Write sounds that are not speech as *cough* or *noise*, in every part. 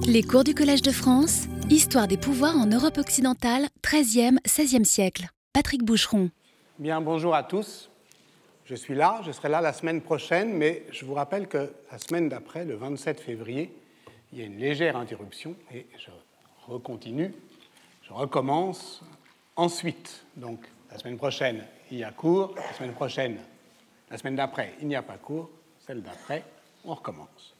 Les cours du Collège de France, Histoire des pouvoirs en Europe occidentale, 13e, 16e siècle. Patrick Boucheron. Bien, bonjour à tous. Je suis là, je serai là la semaine prochaine, mais je vous rappelle que la semaine d'après, le 27 février, il y a une légère interruption et je recontinue, je recommence ensuite. Donc, la semaine prochaine, il y a cours, la semaine prochaine, la semaine d'après, il n'y a pas cours, celle d'après, on recommence.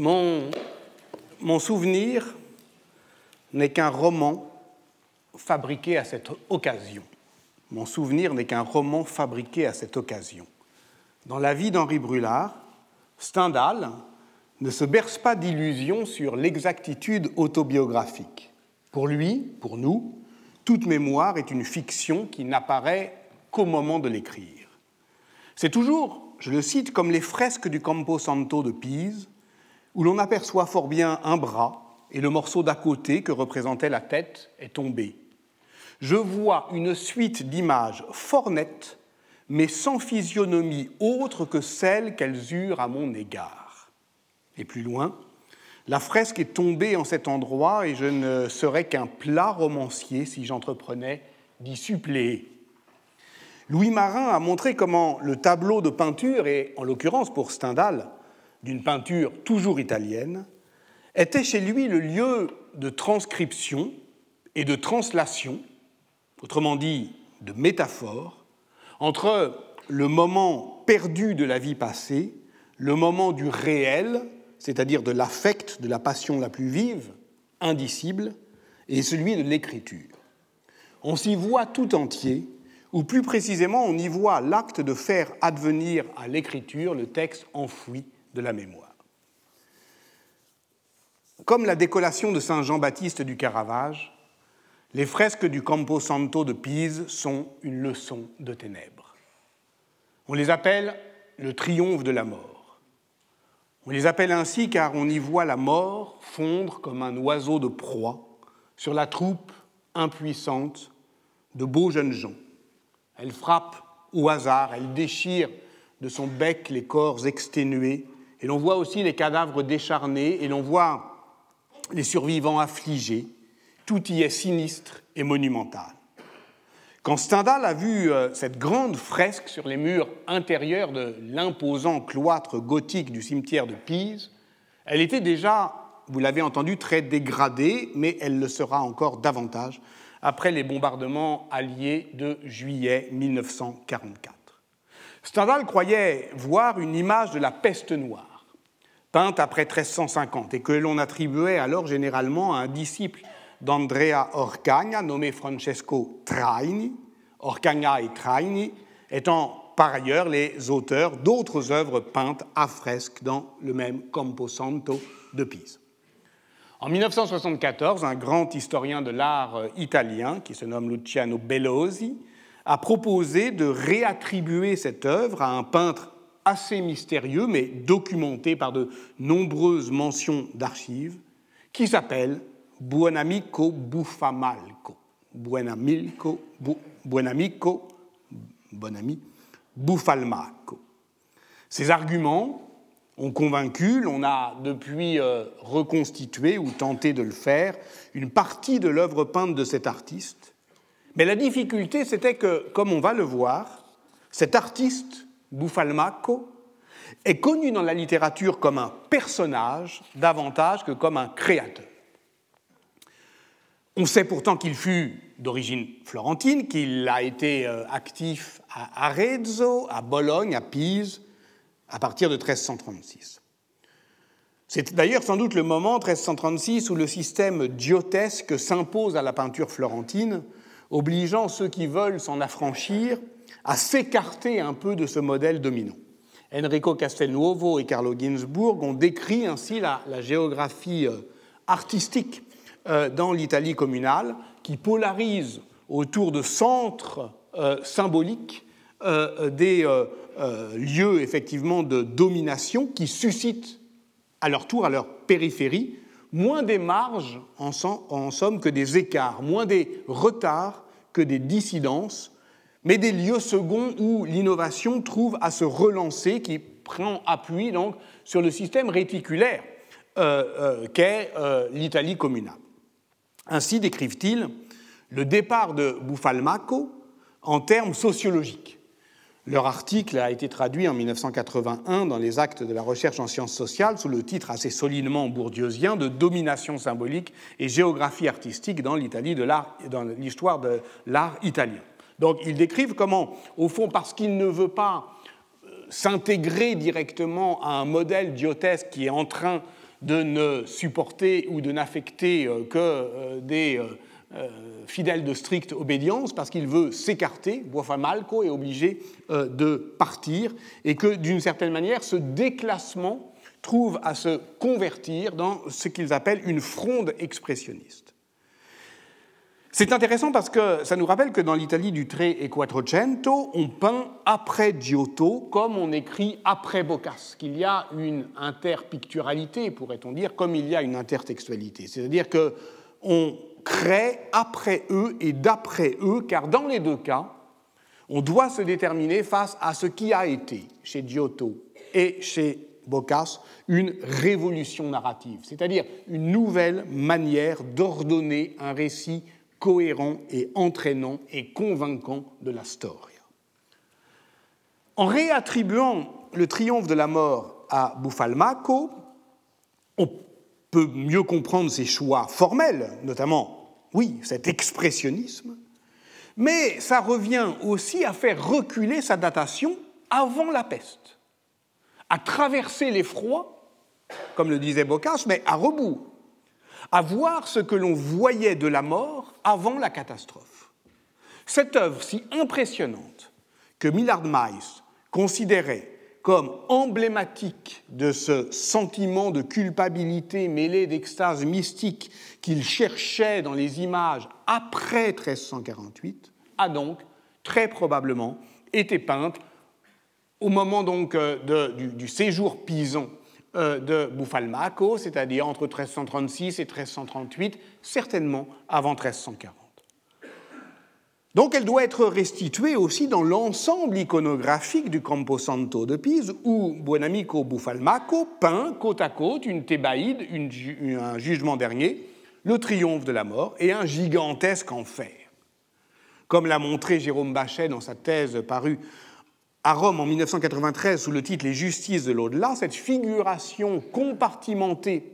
Mon, souvenir n'est qu'un roman fabriqué à cette occasion. Mon souvenir n'est qu'un roman fabriqué à cette occasion. Dans la vie d'Henri Brulard, Stendhal ne se berce pas d'illusions sur l'exactitude autobiographique. Pour lui, pour nous, toute mémoire est une fiction qui n'apparaît qu'au moment de l'écrire. C'est toujours, je le cite, comme les fresques du Campo Santo de Pise, où l'on aperçoit fort bien un bras et le morceau d'à côté que représentait la tête est tombé. Je vois une suite d'images fort nettes, mais sans physionomie autre que celle qu'elles eurent à mon égard. Et plus loin, la fresque est tombée en cet endroit et je ne serais qu'un plat romancier si j'entreprenais d'y suppléer. Louis Marin a montré comment le tableau de peinture, et en l'occurrence pour Stendhal, d'une peinture toujours italienne, était chez lui le lieu de transcription et de translation, autrement dit de métaphore, entre le moment perdu de la vie passée, le moment du réel, c'est-à-dire de l'affect, de la passion la plus vive, indicible, et celui de l'écriture. On s'y voit tout entier, ou plus précisément on y voit l'acte de faire advenir à l'écriture le texte enfoui de la mémoire. Comme la décollation de Saint Jean-Baptiste du Caravage, les fresques du Campo Santo de Pise sont une leçon de ténèbres. On les appelle le triomphe de la mort. On les appelle ainsi car on y voit la mort fondre comme un oiseau de proie sur la troupe impuissante de beaux jeunes gens. Elle frappe au hasard, elle déchire de son bec les corps exténués, et l'on voit aussi les cadavres décharnés, et l'on voit les survivants affligés. Tout y est sinistre et monumental. Quand Stendhal a vu euh, cette grande fresque sur les murs intérieurs de l'imposant cloître gothique du cimetière de Pise, elle était déjà, vous l'avez entendu, très dégradée, mais elle le sera encore davantage après les bombardements alliés de juillet 1944. Stendhal croyait voir une image de la peste noire peinte après 1350 et que l'on attribuait alors généralement à un disciple d'Andrea Orcagna nommé Francesco Traini, Orcagna et Traini étant par ailleurs les auteurs d'autres œuvres peintes à fresque dans le même Camposanto de Pise. En 1974, un grand historien de l'art italien qui se nomme Luciano Bellosi a proposé de réattribuer cette œuvre à un peintre assez mystérieux, mais documenté par de nombreuses mentions d'archives, qui s'appelle Buonamico Buffamalco. Buonamico, bu, Buonamico, bon ami, Buffalmaco. Ces arguments ont convaincu, l'on a depuis euh, reconstitué ou tenté de le faire, une partie de l'œuvre peinte de cet artiste. Mais la difficulté, c'était que, comme on va le voir, cet artiste Buffalmacco, est connu dans la littérature comme un personnage davantage que comme un créateur. On sait pourtant qu'il fut d'origine florentine, qu'il a été euh, actif à Arezzo, à Bologne, à Pise, à partir de 1336. C'est d'ailleurs sans doute le moment, 1336, où le système diotesque s'impose à la peinture florentine, obligeant ceux qui veulent s'en affranchir à s'écarter un peu de ce modèle dominant. Enrico Castelnuovo et Carlo Ginzburg ont décrit ainsi la, géographie euh, artistique euh, dans l'Italie communale, qui polarise autour de centres euh, symboliques des lieux effectivement de domination qui suscitent à leur tour, à leur périphérie, moins des marges en somme que des écarts, moins des retards que des dissidences mais des lieux seconds où l'innovation trouve à se relancer, qui prend appui sur le système réticulaire qu'est l'Italie communale. Ainsi décrivent-ils le départ de Buffalmacco en termes sociologiques. Leur article a été traduit en 1981 dans les actes de la recherche en sciences sociales sous le titre assez solidement bourdieusien de Domination symbolique et géographie artistique dans l'histoire de l'art italien. Donc ils décrivent comment, au fond, parce qu'il ne veut pas euh, s'intégrer directement à un modèle diotesque qui est en train de ne supporter ou de n'affecter euh, que euh, des euh, fidèle de stricte obédience parce qu'il veut s'écarter, Malco est obligé de partir, et que d'une certaine manière, ce déclassement trouve à se convertir dans ce qu'ils appellent une fronde expressionniste. C'est intéressant parce que ça nous rappelle que dans l'Italie du Tre et Quattrocento, on peint après Giotto comme on écrit après Boccace, qu'il y a une interpicturalité, pourrait-on dire, comme il y a une intertextualité. C'est-à-dire que on crée après eux et d'après eux, car dans les deux cas, on doit se déterminer face à ce qui a été chez Giotto et chez Boccace une révolution narrative, c'est-à-dire une nouvelle manière d'ordonner un récit cohérent et entraînant et convaincant de la storia. En réattribuant le triomphe de la mort à Buffalmacco, on peut mieux comprendre ses choix formels, notamment oui, cet expressionnisme, mais ça revient aussi à faire reculer sa datation avant la peste, à traverser l'effroi, comme le disait Boccace, mais à rebours, à voir ce que l'on voyait de la mort avant la catastrophe. Cette œuvre si impressionnante que Millard Mice considérait comme emblématique de ce sentiment de culpabilité mêlé d'extase mystique qu'il cherchait dans les images après 1348, a donc très probablement été peinte au moment donc euh, du, séjour pison de Buffalmacco, c'est-à-dire entre 1336 et 1338, certainement avant 1340. Donc elle doit être restituée aussi dans l'ensemble iconographique du Camposanto de Pise, où Buonamico Buffalmacco peint côte à côte une thébaïde, un jugement dernier, le triomphe de la mort et un gigantesque enfer. Comme l'a montré Jérôme Bachet dans sa thèse parue à Rome en 1993 sous le titre Les justices de l'au-delà, cette figuration compartimentée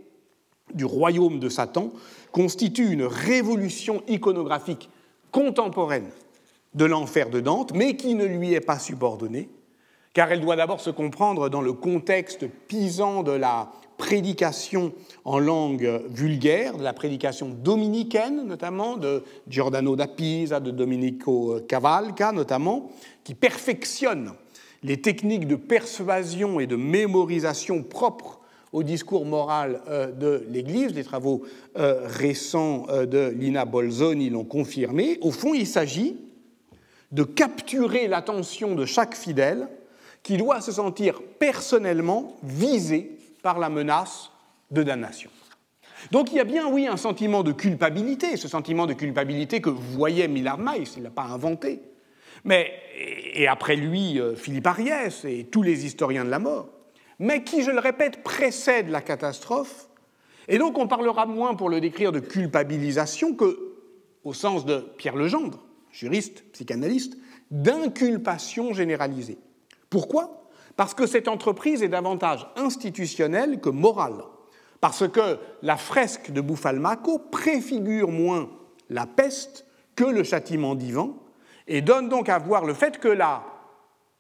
du royaume de Satan constitue une révolution iconographique contemporaine de l'enfer de Dante, mais qui ne lui est pas subordonnée, car elle doit d'abord se comprendre dans le contexte pisant de la prédication en langue vulgaire, de la prédication dominicaine notamment, de Giordano da Pisa, de Domenico Cavalca notamment, qui perfectionne les techniques de persuasion et de mémorisation propres au discours moral euh, de l'Église. Les travaux euh, récents euh, de Lina Bolzoni l'ont confirmé. Au fond, il s'agit de capturer l'attention de chaque fidèle qui doit se sentir personnellement visé par la menace de damnation. Donc il y a bien, oui, un sentiment de culpabilité, ce sentiment de culpabilité que voyait Millard Mice, il ne l'a pas inventé. Mais, et après lui, Philippe Ariès et tous les historiens de la mort mais qui, je le répète, précède la catastrophe. Et donc on parlera moins pour le décrire de culpabilisation que, au sens de Pierre Legendre, juriste, psychanalyste, d'inculpation généralisée. Pourquoi? Parce que cette entreprise est davantage institutionnelle que morale. Parce que la fresque de Buffalmacco préfigure moins la peste que le châtiment divin et donne donc à voir le fait que la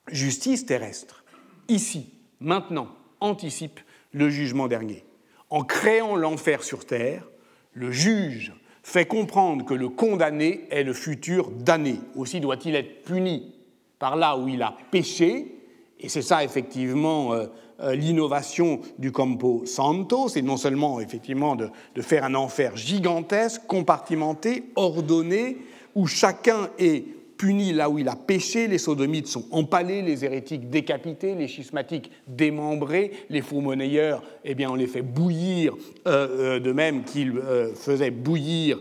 justice terrestre, ici, maintenant, anticipe le jugement dernier. En créant l'enfer sur terre, le juge fait comprendre que le condamné est le futur damné. Aussi doit-il être puni par là où il a péché, et c'est ça effectivement euh, euh, l'innovation du Campo Santo, c'est non seulement effectivement de, de, faire un enfer gigantesque, compartimenté, ordonné, où chacun est puni là où il a péché, les sodomites sont empalés, les hérétiques décapités, les schismatiques démembrés, les faux monnayeurs, eh bien, on les fait bouillir, euh, euh, de même qu'ils euh, faisaient bouillir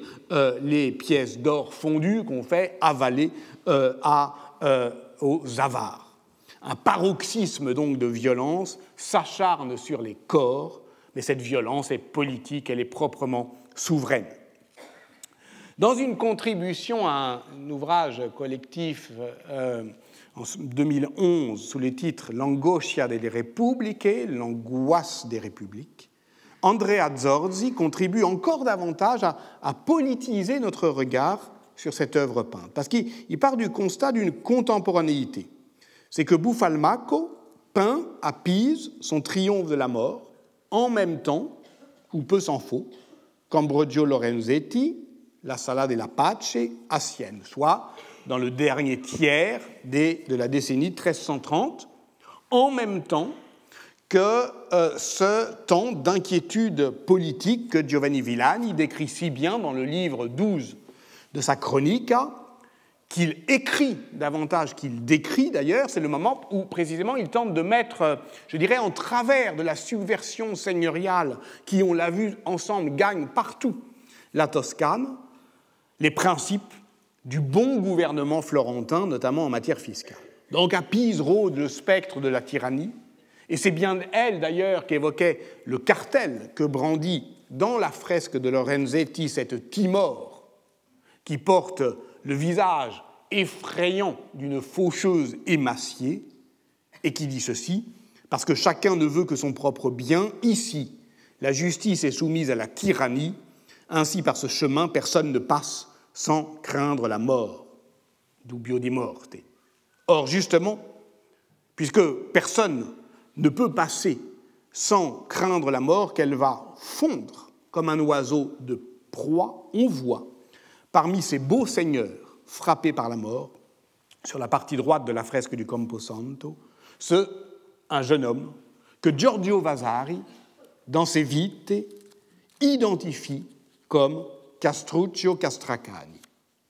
les pièces d'or fondues qu'on fait avaler aux avares. un paroxysme donc de violence s'acharne sur les corps, mais cette violence est politique, elle est proprement souveraine. Dans une contribution à un ouvrage collectif euh, en 2011 sous le titre L'angoscia delle repubbliche, l'angoisse des républiques, Andrea Zorzi contribue encore davantage à, politiser notre regard sur cette œuvre peinte, parce qu'il part du constat d'une contemporanéité. C'est que Buffalmacco peint à Pise son triomphe de la mort en même temps, ou peu s'en faut, qu'Ambrogio Lorenzetti, la Sala della Pace à Sienne, soit dans le dernier tiers de la décennie 1330, en même temps que euh, ce temps d'inquiétude politique que Giovanni Villani décrit si bien dans le livre 12 de sa chronique, qu'il écrit davantage qu'il décrit d'ailleurs, c'est le moment où précisément il tente de mettre, je dirais, en travers de la subversion seigneuriale qui, on l'a vu ensemble, gagne partout la Toscane, les principes du bon gouvernement florentin, notamment en matière fiscale. Donc à Pise rôde le spectre de la tyrannie, et c'est bien elle d'ailleurs qu'évoquait le cartel que brandit dans la fresque de Lorenzetti cette Timor qui porte le visage effrayant d'une faucheuse émaciée et qui dit ceci parce que chacun ne veut que son propre bien, ici, la justice est soumise à la tyrannie, ainsi par ce chemin personne ne passe sans craindre la mort, dubio di morte. Or, justement, puisque personne ne peut passer sans craindre la mort, qu'elle va fondre comme un oiseau de proie, on voit parmi ces beaux seigneurs frappés par la mort, sur la partie droite de la fresque du Camposanto, ce, un jeune homme que Giorgio Vasari, dans ses Vite, identifie comme Castruccio Castracani.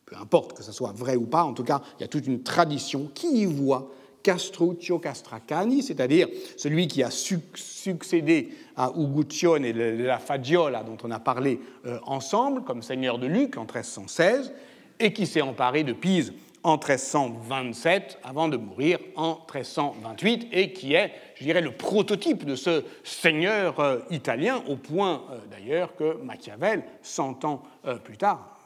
Peu importe que ce soit vrai ou pas, en tout cas, il y a toute une tradition qui y voit Castruccio Castracani, c'est-à-dire celui qui a succédé à Uguccione et la Fagiola dont on a parlé euh, ensemble comme seigneur de Luc en 1316 et qui s'est emparé de Pise en 1327 avant de mourir en 1328 et qui est, je dirais, le prototype de ce seigneur euh, italien au point euh, d'ailleurs que Machiavel, 100 ans euh, plus tard,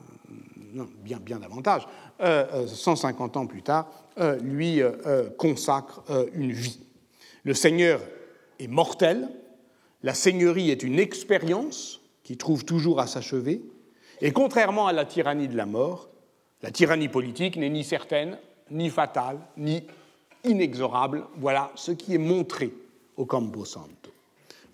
bien, bien davantage, 150 ans plus tard, lui consacre une vie. Le seigneur est mortel, la seigneurie est une expérience qui trouve toujours à s'achever, et contrairement à la tyrannie de la mort, la tyrannie politique n'est ni certaine, ni fatale, ni inexorable. Voilà ce qui est montré au Campo Santo.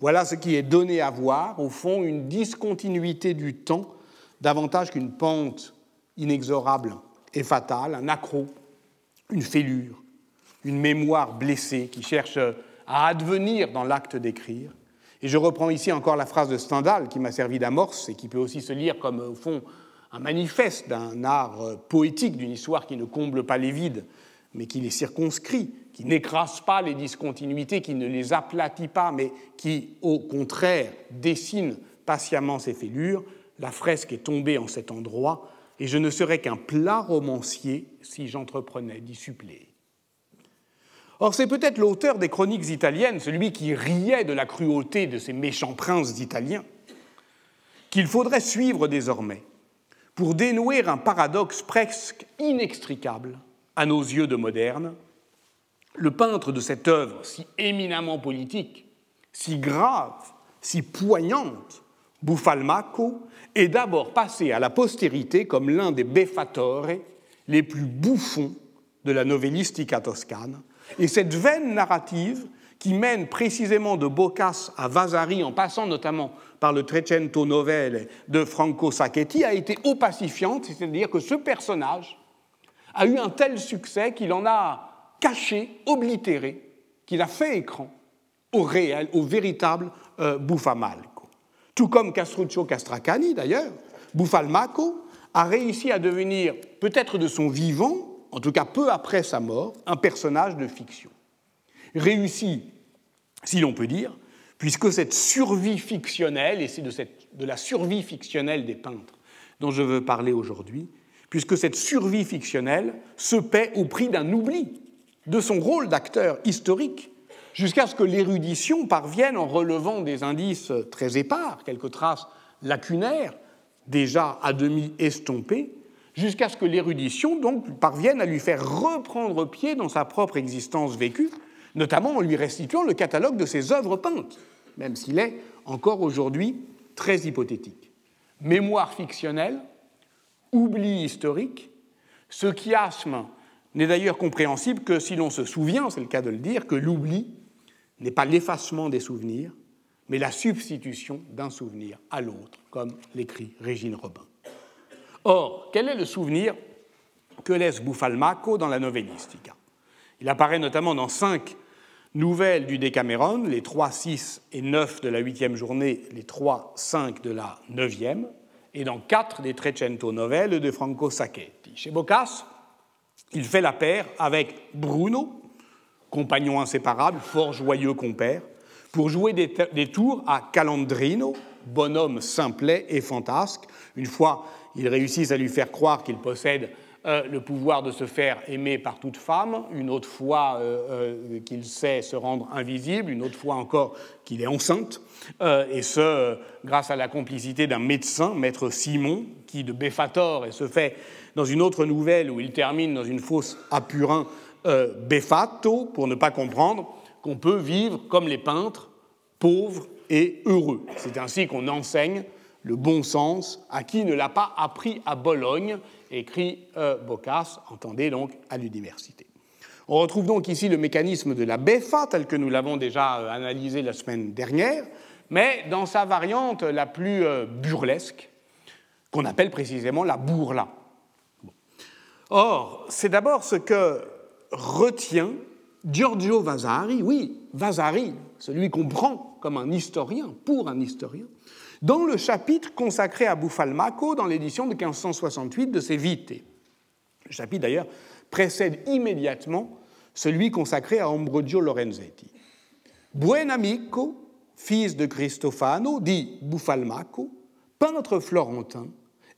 Voilà ce qui est donné à voir, au fond, une discontinuité du temps, davantage qu'une pente inexorable et fatale, un accroc, une fêlure, une mémoire blessée qui cherche à advenir dans l'acte d'écrire. Et je reprends ici encore la phrase de Stendhal qui m'a servi d'amorce et qui peut aussi se lire comme, au fond, un manifeste d'un art euh, poétique, d'une histoire qui ne comble pas les vides, mais qui les circonscrit, qui n'écrase pas les discontinuités, qui ne les aplatit pas, mais qui, au contraire, dessine patiemment ses fêlures. La fresque est tombée en cet endroit, et je ne serais qu'un plat romancier si j'entreprenais d'y suppléer. Or, c'est peut-être l'auteur des chroniques italiennes, celui qui riait de la cruauté de ces méchants princes italiens, qu'il faudrait suivre désormais pour dénouer un paradoxe presque inextricable à nos yeux de modernes, le peintre de cette œuvre si éminemment politique, si grave, si poignante, Buffalmacco, est d'abord passé à la postérité comme l'un des beffatore les plus bouffons de la novellistica toscane, et cette veine narrative qui mène précisément de Boccace à Vasari, en passant notamment par le Trecento Novelle de Franco Sacchetti, a été opacifiante, c'est-à-dire que ce personnage a eu un tel succès qu'il en a caché, oblitéré, qu'il a fait écran au réel, au véritable euh, Buffalmacco. Tout comme Castruccio Castracani, d'ailleurs, Buffalmacco a réussi à devenir, peut-être de son vivant, en tout cas peu après sa mort, un personnage de fiction. Réussi, si l'on peut dire, puisque cette survie fictionnelle, et c'est de, la survie fictionnelle des peintres dont je veux parler aujourd'hui, puisque cette survie fictionnelle se paie au prix d'un oubli de son rôle d'acteur historique jusqu'à ce que l'érudition parvienne, en relevant des indices très épars, quelques traces lacunaires, déjà à demi estompées, jusqu'à ce que l'érudition donc parvienne à lui faire reprendre pied dans sa propre existence vécue, notamment en lui restituant le catalogue de ses œuvres peintes, même s'il est encore aujourd'hui très hypothétique. Mémoire fictionnelle, oubli historique, ce chiasme n'est d'ailleurs compréhensible que si l'on se souvient, c'est le cas de le dire, que l'oubli n'est pas l'effacement des souvenirs, mais la substitution d'un souvenir à l'autre, comme l'écrit Régine Robin. Or, quel est le souvenir que laisse Buffalmacco dans la Novellistica? Il apparaît notamment dans cinq nouvelles du Decameron, les 3, 6 et 9 de la huitième journée, les 3, 5 de la neuvième, et dans quatre des Trecento novelles de Franco Sacchetti. Chez Boccace, il fait la paire avec Bruno, compagnon inséparable, fort joyeux compère, pour jouer des, tours à Calandrino, bonhomme simplet et fantasque. Une fois, ils réussissent à lui faire croire qu'il possède le pouvoir de se faire aimer par toute femme, une autre fois euh, euh, qu'il sait se rendre invisible, une autre fois encore qu'il est enceinte, et ce, grâce à la complicité d'un médecin, maître Simon, qui de Béfator et se fait dans une autre nouvelle où il termine dans une fosse à Purin, Befato, pour ne pas comprendre qu'on peut vivre comme les peintres, pauvres et heureux. C'est ainsi qu'on enseigne le bon sens à qui ne l'a pas appris à Bologne, écrit euh, Boccace, entendez donc à l'université. On retrouve donc ici le mécanisme de la beffa tel que nous l'avons déjà euh, analysé la semaine dernière, mais dans sa variante la plus euh, burlesque, qu'on appelle précisément la bourla. Or, c'est d'abord ce que retient Giorgio Vasari, oui, Vasari, celui qu'on prend comme un historien, pour un historien, dans le chapitre consacré à Buffalmacco dans l'édition de 1568 de ses Vite. Le chapitre d'ailleurs précède immédiatement celui consacré à Ambrogio Lorenzetti. Buen amico, fils de Cristofano, dit Buffalmacco, peintre florentin,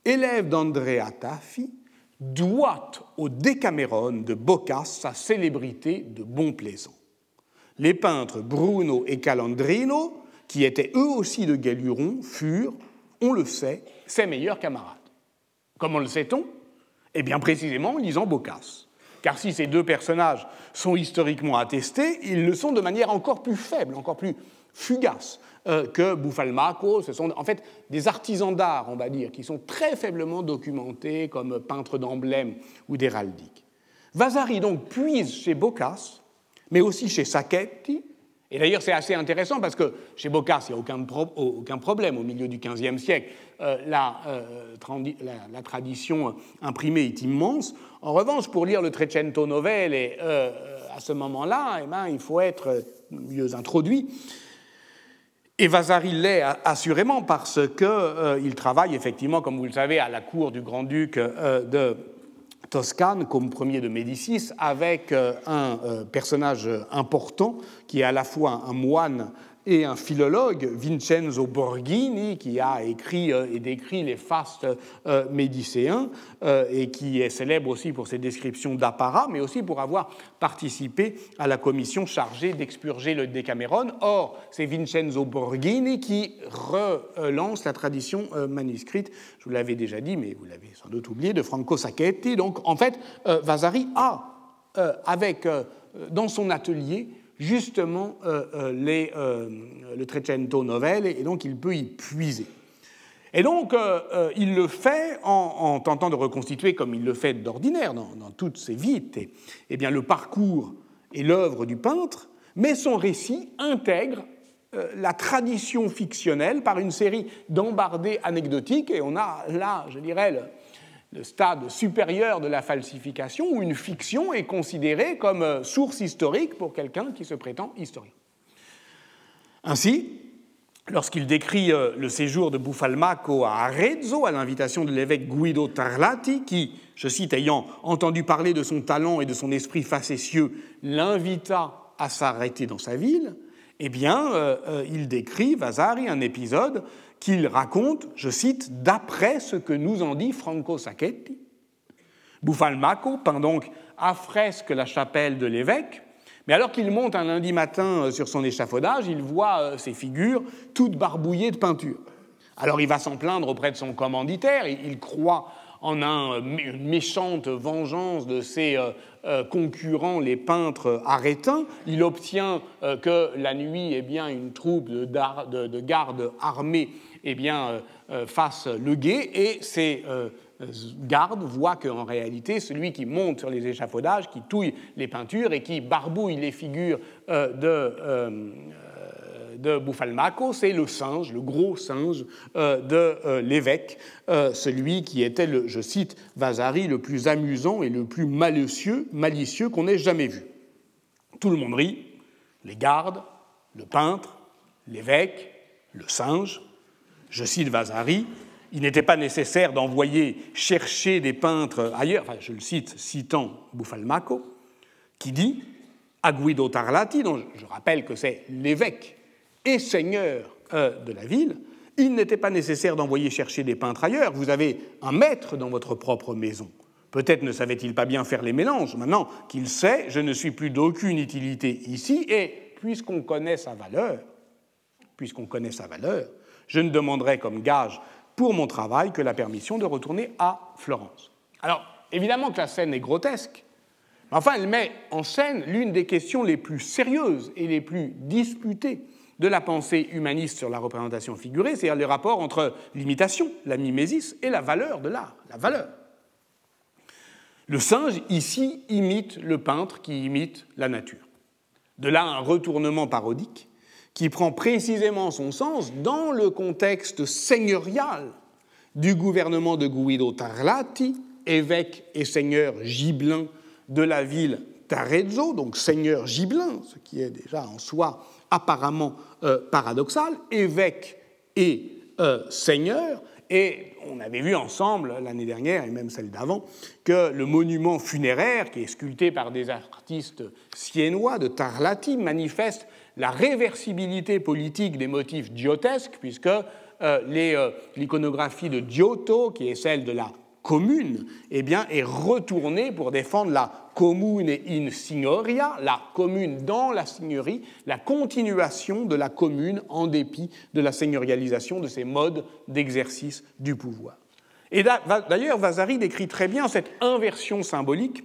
élève d'Andrea Taffi, doit au Decameron de Boccace sa célébrité de bon plaisant. Les peintres Bruno et Calandrino, qui étaient eux aussi de Galuron, furent, on le sait, ses meilleurs camarades. Comment le sait-on? Eh bien précisément en lisant Boccace. Car si ces deux personnages sont historiquement attestés, ils le sont de manière encore plus faible, encore plus fugace. Euh, que Buffalmacco. Ce sont en fait des artisans d'art, on va dire, qui sont très faiblement documentés comme peintres d'emblèmes ou d'héraldique. Vasari donc puise chez Boccace, mais aussi chez Sacchetti, et d'ailleurs, c'est assez intéressant parce que chez Boccace, il n'y a aucun, problème au milieu du XVe siècle. Euh, la, euh, la, tradition imprimée est immense. En revanche, pour lire le Trecento Novelle, et, à ce moment-là, eh ben, il faut être mieux introduit. Et Vasari l'est assurément parce qu'il euh, travaille effectivement, comme vous le savez, à la cour du grand-duc euh, de Toscane comme premier de Médicis, avec euh, un personnage important qui est à la fois un moine et un philologue, Vincenzo Borghini, qui a écrit euh, et décrit les fastes euh, médicéens euh, et qui est célèbre aussi pour ses descriptions d'apparat, mais aussi pour avoir participé à la commission chargée d'expurger le Décameron. Or, c'est Vincenzo Borghini qui relance la tradition manuscrite, je vous l'avais déjà dit, mais vous l'avez sans doute oublié, de Franco Sacchetti. Donc, en fait, Vasari a, avec, dans son atelier, justement euh, euh, les, euh, le Trecento Novelle, et donc il peut y puiser. Et donc, il le fait en, tentant de reconstituer, comme il le fait d'ordinaire dans, toutes ses vites, et, eh bien, le parcours et l'œuvre du peintre, mais son récit intègre la tradition fictionnelle par une série d'embardés anecdotiques, et on a là, je dirais, le stade supérieur de la falsification où une fiction est considérée comme euh, source historique pour quelqu'un qui se prétend historien. Ainsi, lorsqu'il décrit euh, le séjour de Buffalmacco à Arezzo à l'invitation de l'évêque Guido Tarlati, qui, je cite, ayant entendu parler de son talent et de son esprit facétieux, l'invita à s'arrêter dans sa ville, eh bien, euh, il décrit, Vasari, un épisode qu'il raconte, je cite, d'après ce que nous en dit Franco Sacchetti. Bufalmaco peint donc à fresque la chapelle de l'évêque, mais alors qu'il monte un lundi matin euh, sur son échafaudage, il voit euh, ces figures toutes barbouillées de peinture. Alors il va s'en plaindre auprès de son commanditaire, il croit en euh, une méchante vengeance de ses concurrents, les peintres arétins. Il obtient que la nuit, eh bien, une troupe de, de gardes armés eh bien, fasse le guet, et ces garde voit qu'en réalité, celui qui monte sur les échafaudages, qui touille les peintures et qui barbouille les figures euh, de, euh, de Bufalmaco, c'est le singe, le gros singe euh, de l'évêque, celui qui était, je cite Vasari, le plus amusant et le plus malicieux, malicieux qu'on ait jamais vu. Tout le monde rit, les gardes, le peintre, l'évêque, le singe. Je cite Vasari, il n'était pas nécessaire d'envoyer chercher des peintres ailleurs, enfin, je le cite citant Bufalmaco, qui dit à Guido Tarlati, dont je rappelle que c'est l'évêque et seigneur euh, de la ville, il n'était pas nécessaire d'envoyer chercher des peintres ailleurs. Vous avez un maître dans votre propre maison. Peut-être ne savait-il pas bien faire les mélanges. Maintenant qu'il sait, je ne suis plus d'aucune utilité ici, et puisqu'on connaît sa valeur, puisqu'on connaît sa valeur, je ne demanderai comme gage pour mon travail que la permission de retourner à Florence. Alors, évidemment que la scène est grotesque, mais enfin, elle met en scène l'une des questions les plus sérieuses et les plus disputées de la pensée humaniste sur la représentation figurée, c'est-à-dire le rapport entre l'imitation, la mimésis, et la valeur de l'art, la valeur. Le singe, ici, imite le peintre qui imite la nature. De là un retournement parodique qui prend précisément son sens dans le contexte seigneurial du gouvernement de Guido Tarlati, évêque et seigneur gibelin de la ville d'Arezzo, donc seigneur gibelin, ce qui est déjà en soi apparemment euh, paradoxal, évêque et euh, seigneur, et on avait vu ensemble l'année dernière, et même celle d'avant, que le monument funéraire, qui est sculpté par des artistes siennois de Tarlati, manifeste la réversibilité politique des motifs giotesques, puisque euh, l'iconographie de Giotto, qui est celle de la commune, eh bien, est retournée pour défendre la commune in signoria, la commune dans la seigneurie, la continuation de la commune en dépit de la seigneurialisation de ces modes d'exercice du pouvoir. Et d'ailleurs, Vasari décrit très bien cette inversion symbolique,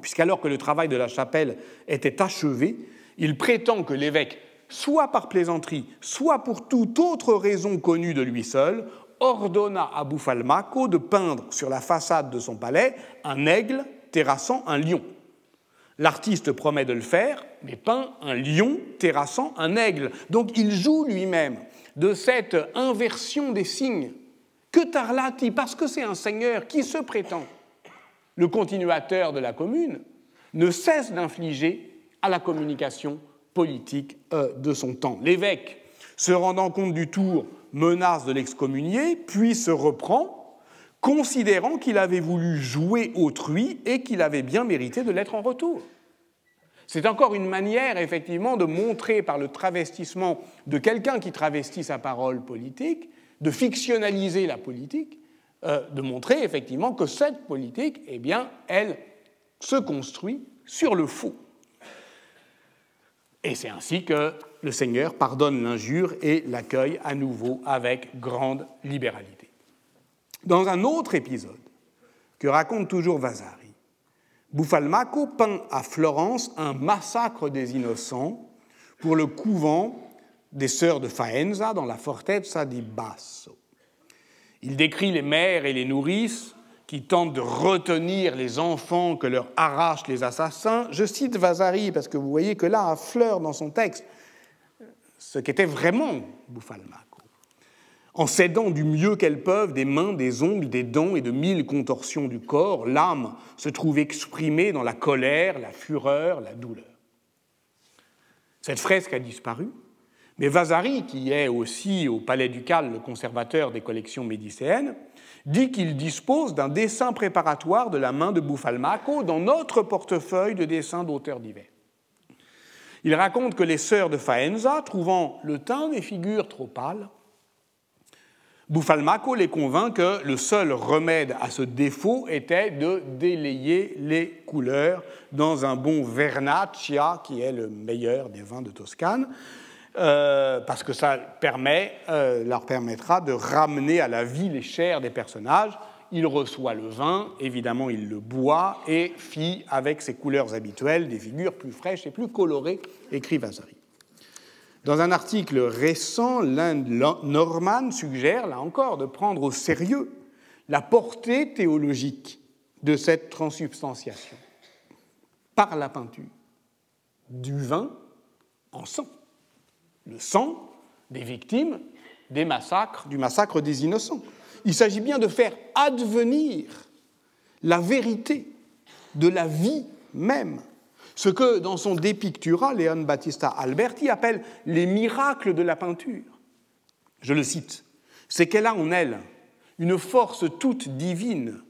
puisqu'alors que le travail de la chapelle était achevé, il prétend que l'évêque, soit par plaisanterie, soit pour toute autre raison connue de lui seul, ordonna à Bufalmaco de peindre sur la façade de son palais un aigle terrassant un lion. L'artiste promet de le faire, mais peint un lion terrassant un aigle. Donc il joue lui-même de cette inversion des signes que Tarlati, parce que c'est un seigneur qui se prétend le continuateur de la commune, ne cesse d'infliger à la communication politique euh, de son temps. L'évêque, se rendant compte du tour, menace de l'excommunier, puis se reprend, considérant qu'il avait voulu jouer autrui et qu'il avait bien mérité de l'être en retour. C'est encore une manière, effectivement, de montrer par le travestissement de quelqu'un qui travestit sa parole politique, de fictionnaliser la politique, euh, de montrer effectivement que cette politique, eh bien, elle se construit sur le faux. Et c'est ainsi que le Seigneur pardonne l'injure et l'accueille à nouveau avec grande libéralité. Dans un autre épisode que raconte toujours Vasari, Bufalmaco peint à Florence un massacre des innocents pour le couvent des sœurs de Faenza dans la fortezza di Basso. Il décrit les mères et les nourrices qui tentent de retenir les enfants que leur arrachent les assassins. Je cite Vasari parce que vous voyez que là affleure dans son texte ce qu'était vraiment Bufalmaco. En s'aidant du mieux qu'elles peuvent des mains, des ongles, des dents et de mille contorsions du corps, l'âme se trouve exprimée dans la colère, la fureur, la douleur. Cette fresque a disparu, mais Vasari, qui est aussi au Palais Ducal le conservateur des collections médicéennes, dit qu'il dispose d'un dessin préparatoire de la main de Bufalmaco dans notre portefeuille de dessins d'auteurs divers. Il raconte que les sœurs de Faenza, trouvant le teint des figures trop pâles, Buffalmacco les convainc que le seul remède à ce défaut était de délayer les couleurs dans un bon Vernaccia, qui est le meilleur des vins de Toscane, euh, parce que ça euh, leur permettra de ramener à la vie les chairs des personnages. Il reçoit le vin, évidemment il le boit et fit avec ses couleurs habituelles des figures plus fraîches et plus colorées, écrit Vasari. Dans un article récent, l'Inde Norman suggère, là encore, de prendre au sérieux la portée théologique de cette transsubstantiation par la peinture du vin en sang le sang des victimes des massacres, du massacre des innocents. Il s'agit bien de faire advenir la vérité de la vie même, ce que dans son De Pictura, Leon Battista Alberti appelle les miracles de la peinture. Je le cite, c'est qu'elle a en elle une force toute divine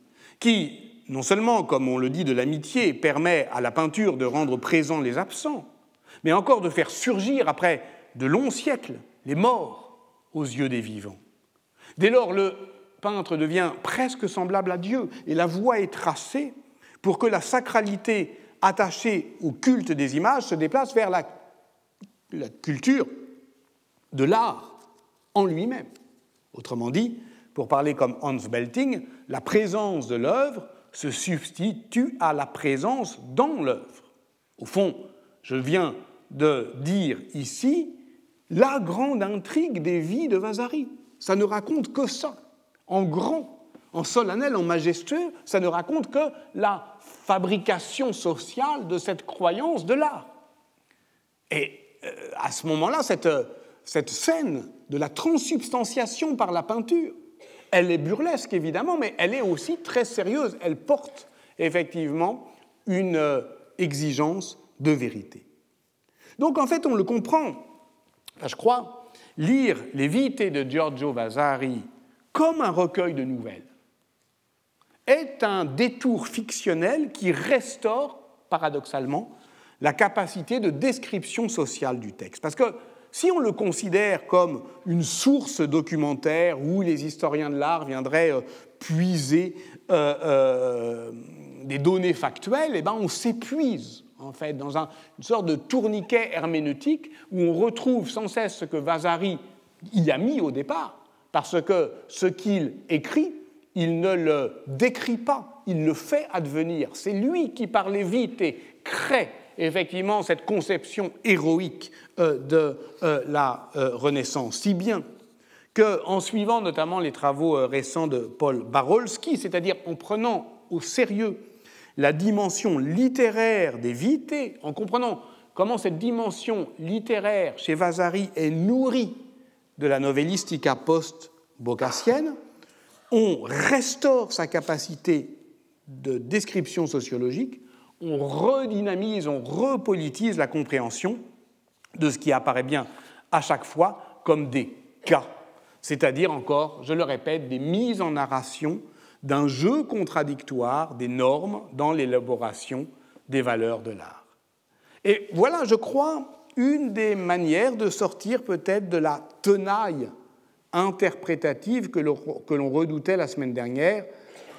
qui, non seulement, comme on le dit de l'amitié, permet à la peinture de rendre présents les absents, mais encore de faire surgir après de longs siècles les morts aux yeux des vivants. Dès lors, le peintre devient presque semblable à Dieu et la voie est tracée pour que la sacralité attachée au culte des images se déplace vers la, culture de l'art en lui-même. Autrement dit, pour parler comme Hans Belting, la présence de l'œuvre se substitue à la présence dans l'œuvre. Au fond, je viens de dire ici la grande intrigue des vies de Vasari. Ça ne raconte que ça, en grand, en solennel, en majestueux, ça ne raconte que la fabrication sociale de cette croyance de l'art. Et euh, à ce moment-là, cette, cette scène de la transsubstantiation par la peinture, elle est burlesque évidemment, mais elle est aussi très sérieuse. Elle porte effectivement une euh, exigence de vérité. Donc en fait, on le comprend je crois, lire les Vités de Giorgio Vasari comme un recueil de nouvelles est un détour fictionnel qui restaure, paradoxalement, la capacité de description sociale du texte. Parce que si on le considère comme une source documentaire où les historiens de l'art viendraient euh, puiser euh, euh, des données factuelles, eh ben on s'épuise en fait, dans une sorte de tourniquet herméneutique où on retrouve sans cesse ce que Vasari y a mis au départ, parce que ce qu'il écrit, il ne le décrit pas, il le fait advenir. C'est lui qui, par et crée effectivement cette conception héroïque euh, de euh, la euh, Renaissance, si bien qu'en suivant notamment les travaux récents de Paul Barolski, c'est-à-dire en prenant au sérieux la dimension littéraire des vités, en comprenant comment cette dimension littéraire chez Vasari est nourrie de la novellistica post-bocassienne, on restaure sa capacité de description sociologique, on redynamise, on repolitise la compréhension de ce qui apparaît bien à chaque fois comme des cas, c'est-à-dire encore, je le répète, des mises en narration d'un jeu contradictoire des normes dans l'élaboration des valeurs de l'art. Et voilà, je crois, une des manières de sortir peut-être de la tenaille interprétative que l'on redoutait la semaine dernière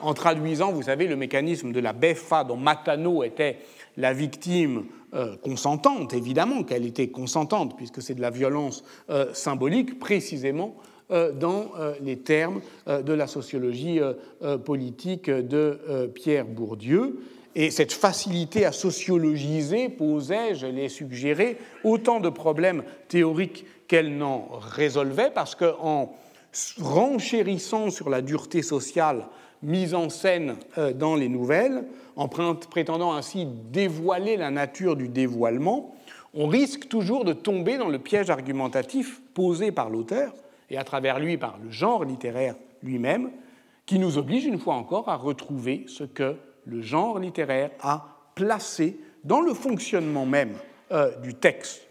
en traduisant, vous savez, le mécanisme de la beffa dont Matano était la victime euh, consentante, évidemment qu'elle était consentante, puisque c'est de la violence euh, symbolique, précisément euh, dans les termes de la sociologie politique de Pierre Bourdieu. Et cette facilité à sociologiser posait, je l'ai suggéré, autant de problèmes théoriques qu'elle n'en résolvait, parce qu'en renchérissant sur la dureté sociale mise en scène dans les nouvelles, en prétendant ainsi dévoiler la nature du dévoilement, on risque toujours de tomber dans le piège argumentatif posé par l'auteur, et à travers lui par le genre littéraire lui-même, qui nous oblige une fois encore à retrouver ce que le genre littéraire a placé dans le fonctionnement même euh, du texte,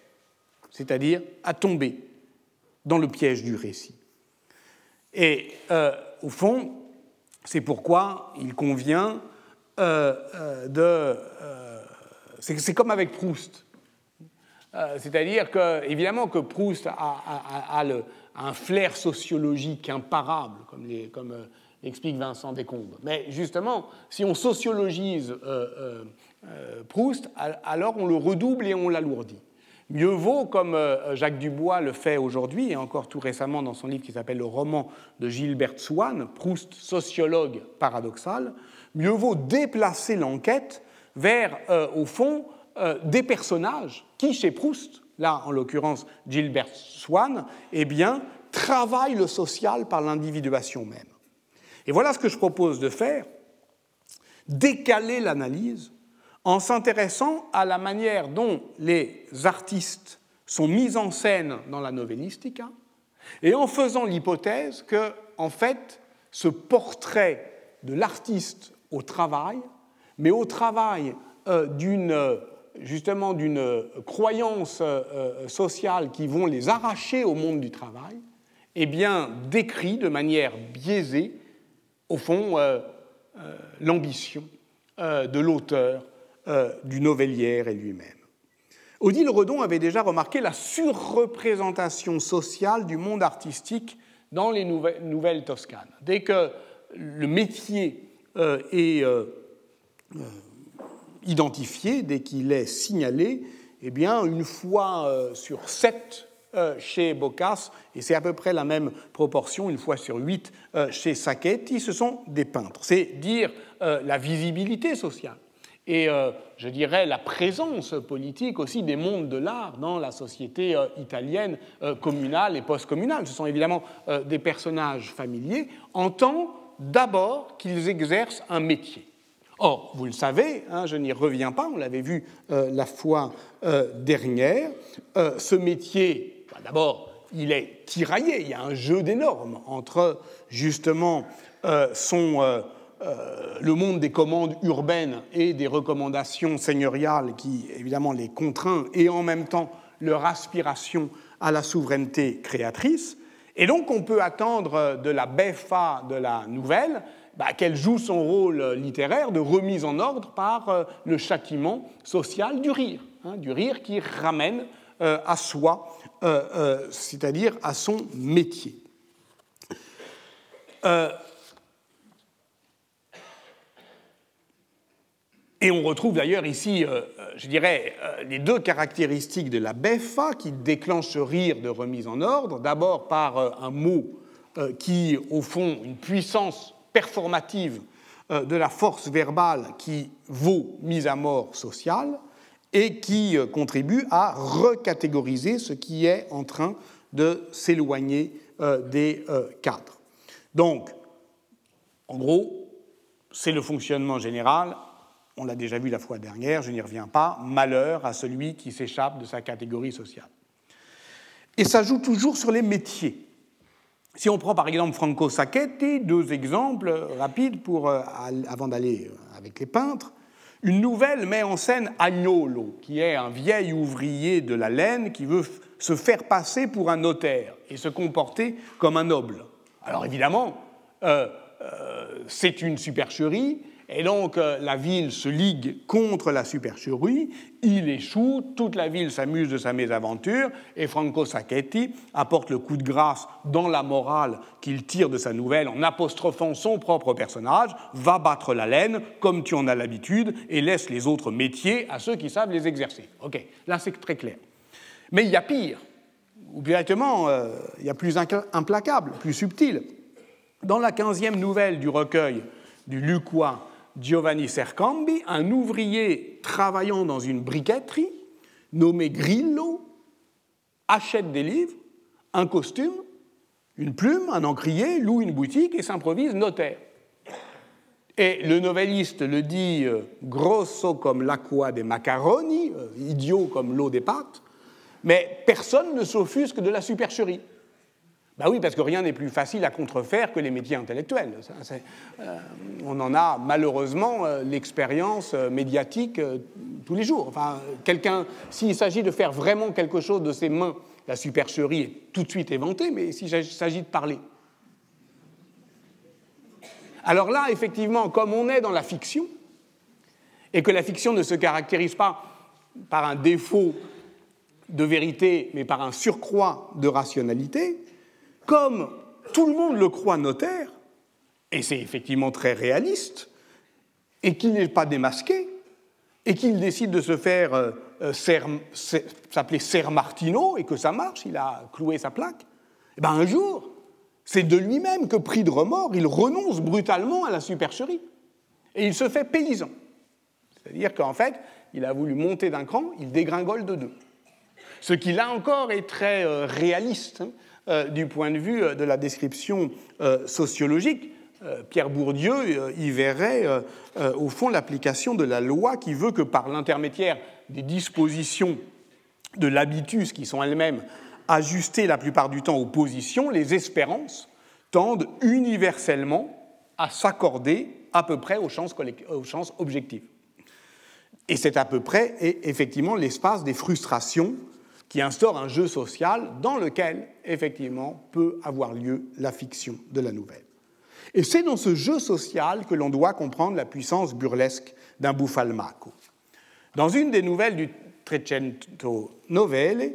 c'est-à-dire à tomber dans le piège du récit. Et euh, au fond, c'est pourquoi il convient euh, de... c'est comme avec Proust. C'est-à-dire que, évidemment, que Proust a, un flair sociologique imparable, comme, les, Vincent Descombes. Mais justement, si on sociologise Proust, alors on le redouble et on l'alourdit. Mieux vaut, comme euh, Jacques Dubois le fait aujourd'hui, et encore tout récemment dans son livre qui s'appelle Le roman de Gilbert Swann, Proust, sociologue paradoxal, mieux vaut déplacer l'enquête vers, euh, au fond, euh, des personnages qui, chez Proust, là en l'occurrence Gilbert Swann, eh bien, travaillent le social par l'individuation même. Et voilà ce que je propose de faire, décaler l'analyse en s'intéressant à la manière dont les artistes sont mis en scène dans la novellistica et en faisant l'hypothèse que, en fait, ce portrait de l'artiste au travail, mais au travail euh, d'une justement d'une croyance euh, euh, sociale qui vont les arracher au monde du travail, est bien, décrit de manière biaisée, au fond, l'ambition de l'auteur euh, du novellière et lui-même. Odile Redon avait déjà remarqué la surreprésentation sociale du monde artistique dans les nouvelles, toscanes. Dès que le métier euh, est euh, identifié, dès qu'il est signalé, eh bien, une fois sur sept chez Bocas, et c'est à peu près la même proportion, une fois sur huit chez Sacchetti, ce sont des peintres. C'est dire la visibilité sociale et euh, je dirais la présence politique aussi des mondes de l'art dans la société euh, italienne euh, communale et post-communale. Ce sont évidemment des personnages familiers en tant d'abord qu'ils exercent un métier. Or, vous le savez, hein, je n'y reviens pas, on l'avait vu la fois dernière, ce métier, bah, d'abord, il est tiraillé, il y a un jeu d'énormes entre justement son euh, le monde des commandes urbaines et des recommandations seigneuriales qui, évidemment, les contraint et en même temps leur aspiration à la souveraineté créatrice. Et donc, on peut attendre de la BFA de la nouvelle bah, qu'elle joue son rôle littéraire de remise en ordre par euh, le châtiment social du rire, hein, du rire qui ramène euh, à soi, c'est-à-dire à son métier. Et on retrouve d'ailleurs ici, euh, euh, je dirais, euh, les deux caractéristiques de la BEFA qui déclenchent ce rire de remise en ordre. D'abord par un mot qui, au fond, une puissance performative de la force verbale qui vaut mise à mort sociale et qui contribue à recatégoriser ce qui est en train de s'éloigner des cadres. Donc, en gros, c'est le fonctionnement général on l'a déjà vu la fois dernière, je n'y reviens pas, malheur à celui qui s'échappe de sa catégorie sociale. Et ça joue toujours sur les métiers. Si on prend par exemple Franco Sacchetti, deux exemples rapides pour, euh, avant d'aller euh, avec les peintres, une nouvelle met en scène Agnolo, qui est un vieil ouvrier de la laine qui veut se faire passer pour un notaire et se comporter comme un noble. Alors évidemment, euh, c'est une supercherie, et donc euh, la ville se ligue contre la supercherie, il échoue, toute la ville s'amuse de sa mésaventure, et Franco Sacchetti apporte le coup de grâce dans la morale qu'il tire de sa nouvelle en apostrophant son propre personnage, va battre la laine comme tu en as l'habitude, et laisse les autres métiers à ceux qui savent les exercer. Ok, là c'est très clair. Mais il y a pire, ou directement, euh, il y a plus implacable, plus subtil. Dans la quinzième nouvelle du recueil du Lucquois Giovanni Sercambi, un ouvrier travaillant dans une briqueterie nommé Grillo, achète des livres, un costume, une plume, un encrier, loue une boutique et s'improvise notaire. Et le novelliste le dit euh, grosso comme l'acqua des macaroni, euh, idiot comme l'eau des pâtes, mais personne ne s'offusque de la supercherie. Ben oui, parce que rien n'est plus facile à contrefaire que les métiers intellectuels. Euh, on en a malheureusement euh, l'expérience euh, médiatique tous les jours. Enfin, quelqu'un, s'il s'agit de faire vraiment quelque chose de ses mains, la supercherie est tout de suite éventée, mais s'il s'agit de parler. Alors là, effectivement, comme on est dans la fiction, et que la fiction ne se caractérise pas par un défaut de vérité, mais par un surcroît de rationalité, comme tout le monde le croit notaire, et c'est effectivement très réaliste, et qu'il n'est pas démasqué, et qu'il décide de se faire euh, euh, s'appeler Ser Martino, et que ça marche, il a cloué sa plaque, eh ben un jour, c'est de lui-même que, pris de remords, il renonce brutalement à la supercherie. Et il se fait paysan. C'est-à-dire qu'en fait, il a voulu monter d'un cran, il dégringole de deux. Ce qui, là encore, est très euh, réaliste hein, du point de vue euh, de la description sociologique. Pierre Bourdieu y verrait, au fond, l'application de la loi qui veut que, par l'intermédiaire des dispositions de l'habitus qui sont elles-mêmes ajustées la plupart du temps aux positions, les espérances tendent universellement à s'accorder à peu près aux chances, aux chances objectives. Et c'est à peu près effectivement l'espace des frustrations qui instaure un jeu social dans lequel effectivement peut avoir lieu la fiction de la nouvelle. Et c'est dans ce jeu social que l'on doit comprendre la puissance burlesque d'un Buffalmacco. Dans une des nouvelles du Trecento Novelle,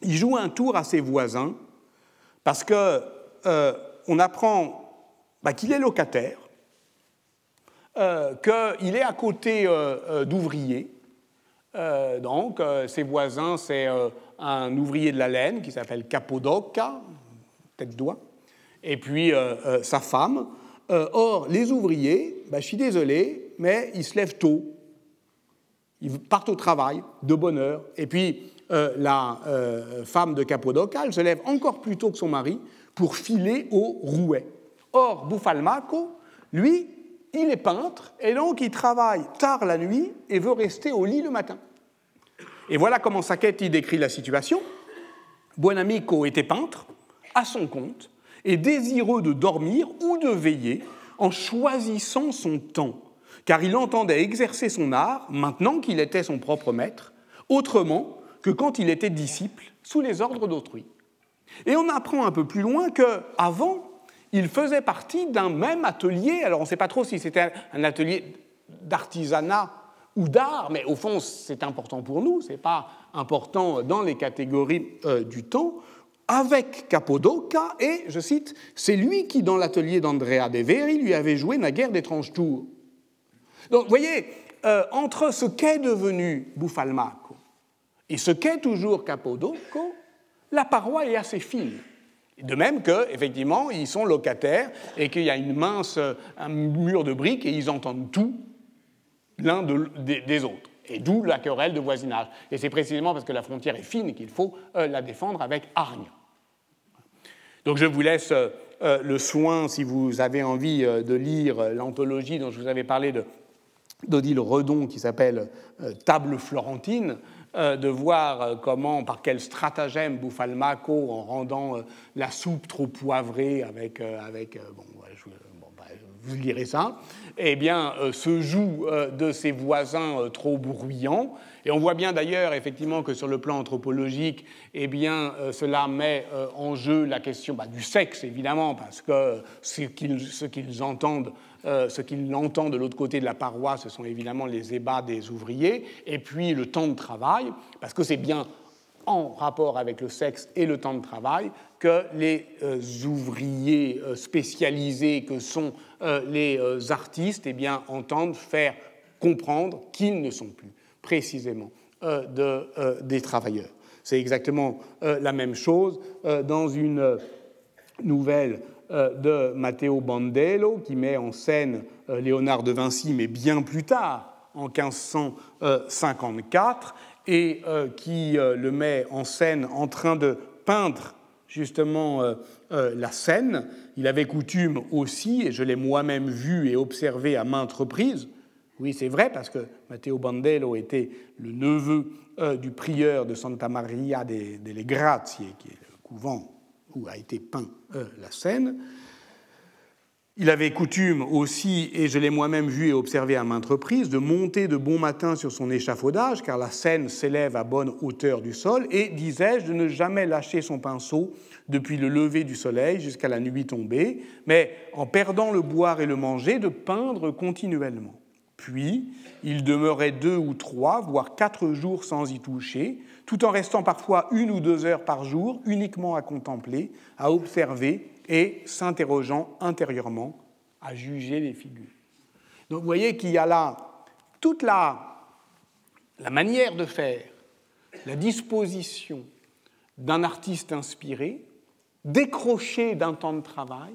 il joue un tour à ses voisins parce qu'on euh, apprend bah, qu'il est locataire, euh, qu'il est à côté euh, euh, donc, ses voisins, c'est un ouvrier de la laine qui s'appelle Capodocca, tête doigt, et puis sa femme. or, les ouvriers, bah, je suis désolé, mais ils se lèvent tôt. Ils partent au travail de bonne heure. Et puis, la femme de Capodocca, elle se lève encore plus tôt que son mari pour filer au rouet. Or, Buffalmacco, lui, il est peintre et donc il travaille tard la nuit et veut rester au lit le matin. Et voilà comment Sacchetti décrit la situation. Buonamico était peintre, à son compte, et désireux de dormir ou de veiller en choisissant son temps, car il entendait exercer son art, maintenant qu'il était son propre maître, autrement que quand il était disciple sous les ordres d'autrui. Et on apprend un peu plus loin que, avant, il faisait partie d'un même atelier. Alors on ne sait pas trop si c'était un atelier d'artisanat ou d'art, mais au fond c'est important pour nous, ce n'est pas important dans les catégories euh, du temps, avec Capodocca, et, je cite, c'est lui qui, dans l'atelier d'Andrea De Veri, lui avait joué naguère d'étranges tours. Donc, vous voyez, euh, entre ce qu'est devenu Buffalmacco et ce qu'est toujours Capodocco, la paroi est assez fine. De même qu'effectivement, ils sont locataires et qu'il y a une mince, un mur de briques et ils entendent tout l'un des autres. Et d'où la querelle de voisinage. Et c'est précisément parce que la frontière est fine qu'il faut euh, la défendre avec hargne. Donc je vous laisse euh, euh, le soin, si vous avez envie de lire l'anthologie dont je vous avais parlé d'Odile Redon qui s'appelle Table florentine, de voir euh, comment, par quel stratagème Buffalmacco, en rendant euh, la soupe trop poivrée avec, avec bon, bah, vous lirez ça, eh bien, se joue de ses voisins trop bruyants. Et on voit bien d'ailleurs, effectivement, que sur le plan anthropologique, eh bien, cela met en jeu la question bah, du sexe, évidemment, parce que ce qu'ils entendent euh, ce qu'il entend de l'autre côté de la paroi, ce sont évidemment les ébats des ouvriers, et puis le temps de travail, parce que c'est bien en rapport avec le sexe et le temps de travail que les euh, ouvriers euh, spécialisés que sont les artistes eh bien, entendent faire comprendre qu'ils ne sont plus précisément de, des travailleurs. C'est exactement la même chose dans une nouvelle euh, de Matteo Bandello, qui met en scène euh, Léonard de Vinci, mais bien plus tard, en 1554, et euh, qui le met en scène en train de peindre justement la scène. Il avait coutume aussi, et je l'ai moi-même vu et observé à maintes reprises, oui, c'est vrai, parce que Matteo Bandello était le neveu du prieur de Santa Maria delle Grazie, qui est le couvent où a été peint euh, la scène. Il avait coutume aussi, et je l'ai moi-même vu et observé à maintes reprises, de monter de bon matin sur son échafaudage, car la scène s'élève à bonne hauteur du sol, et, disais-je, de ne jamais lâcher son pinceau depuis le lever du soleil jusqu'à la nuit tombée, mais en perdant le boire et le manger, de peindre continuellement. Puis, il demeurait deux ou trois, voire quatre jours sans y toucher, tout en restant parfois une ou deux heures par jour uniquement à contempler, à observer et s'interrogeant intérieurement, à juger les figures. Donc vous voyez qu'il y a là toute la, la manière de faire, la disposition d'un artiste inspiré, décroché d'un temps de travail,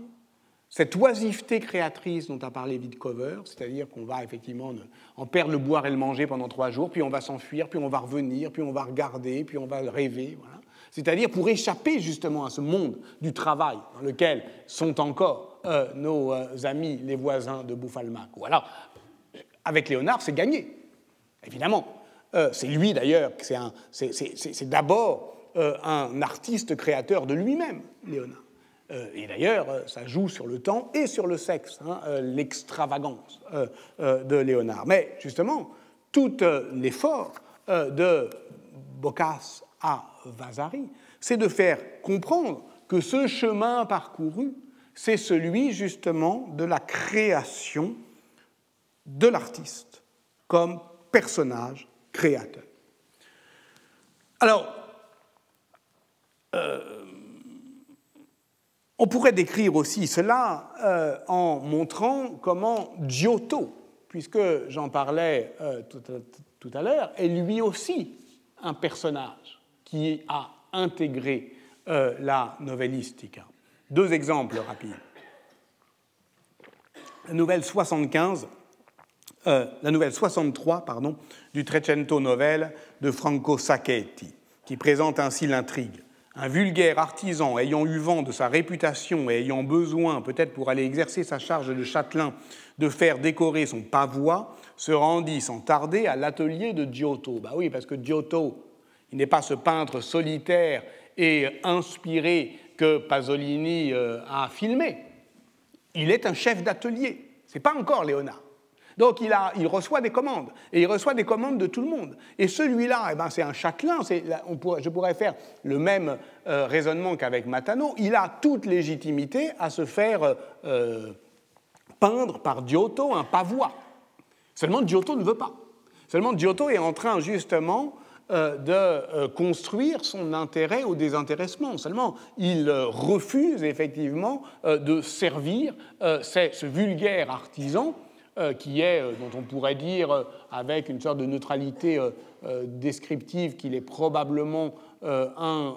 cette oisiveté créatrice dont a parlé Vidcover, c'est-à-dire qu'on va effectivement en perdre le boire et le manger pendant trois jours, puis on va s'enfuir, puis on va revenir, puis on va regarder, puis on va rêver. Voilà. C'est-à-dire pour échapper justement à ce monde du travail dans lequel sont encore euh, nos euh, amis, les voisins de Bouffalmac. Voilà. Avec Léonard, c'est gagné, évidemment. Euh, c'est lui d'ailleurs, c'est d'abord un artiste créateur de lui-même, Léonard. Et d'ailleurs, ça joue sur le temps et sur le sexe, hein, l'extravagance de Léonard. Mais justement, tout l'effort de Boccace à Vasari, c'est de faire comprendre que ce chemin parcouru, c'est celui justement de la création de l'artiste comme personnage créateur. Alors, on pourrait décrire aussi cela euh, en montrant comment Giotto, puisque j'en parlais euh, tout, à l'heure, est lui aussi un personnage qui a intégré euh, la novellistica. Deux exemples rapides. La nouvelle 75, la nouvelle 63 pardon, du Trecento Novelle de Franco Sacchetti, qui présente ainsi l'intrigue un vulgaire artisan ayant eu vent de sa réputation et ayant besoin, peut-être pour aller exercer sa charge de châtelain, de faire décorer son pavois, se rendit sans tarder à l'atelier de Giotto. Bah oui, parce que Giotto, il n'est pas ce peintre solitaire et inspiré que Pasolini euh, a filmé. Il est un chef d'atelier. C'est pas encore Léonard. Donc il, a, il, reçoit des commandes, et il reçoit des commandes de tout le monde. Et celui-là, eh ben, c'est un châtelain, je pourrais faire le même euh, raisonnement qu'avec Matano, il a toute légitimité à se faire euh, peindre par Giotto un pavois. Seulement Giotto ne veut pas. Seulement Giotto est en train justement de construire son intérêt au désintéressement. Seulement, il refuse effectivement de servir ce vulgaire artisan euh, qui est, euh, dont on pourrait dire, euh, avec une sorte de neutralité descriptive, qu'il est probablement un,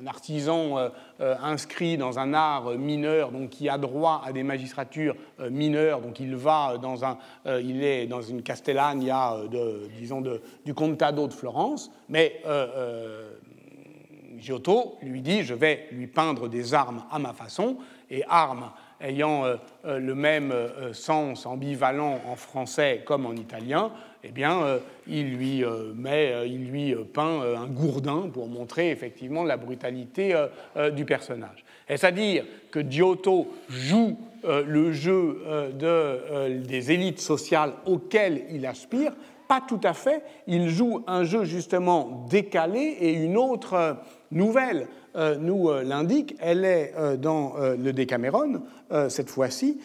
un, artisan inscrit dans un art mineur, donc qui a droit à des magistratures mineures, donc il va dans un, il est dans une castellania disons, de, du Contado de Florence, mais Giotto lui dit je vais lui peindre des armes à ma façon, et armes ayant euh, euh, le même euh, sens ambivalent en français comme en italien, eh bien, il lui met, il lui peint un gourdin pour montrer effectivement la brutalité du personnage. Est-ce à dire que Giotto joue le jeu de, des élites sociales auxquelles il aspire? Pas tout à fait. Il joue un jeu justement décalé et une autre nouvelle euh, nous euh, l'indique, elle est euh, dans le Décameron, cette fois-ci,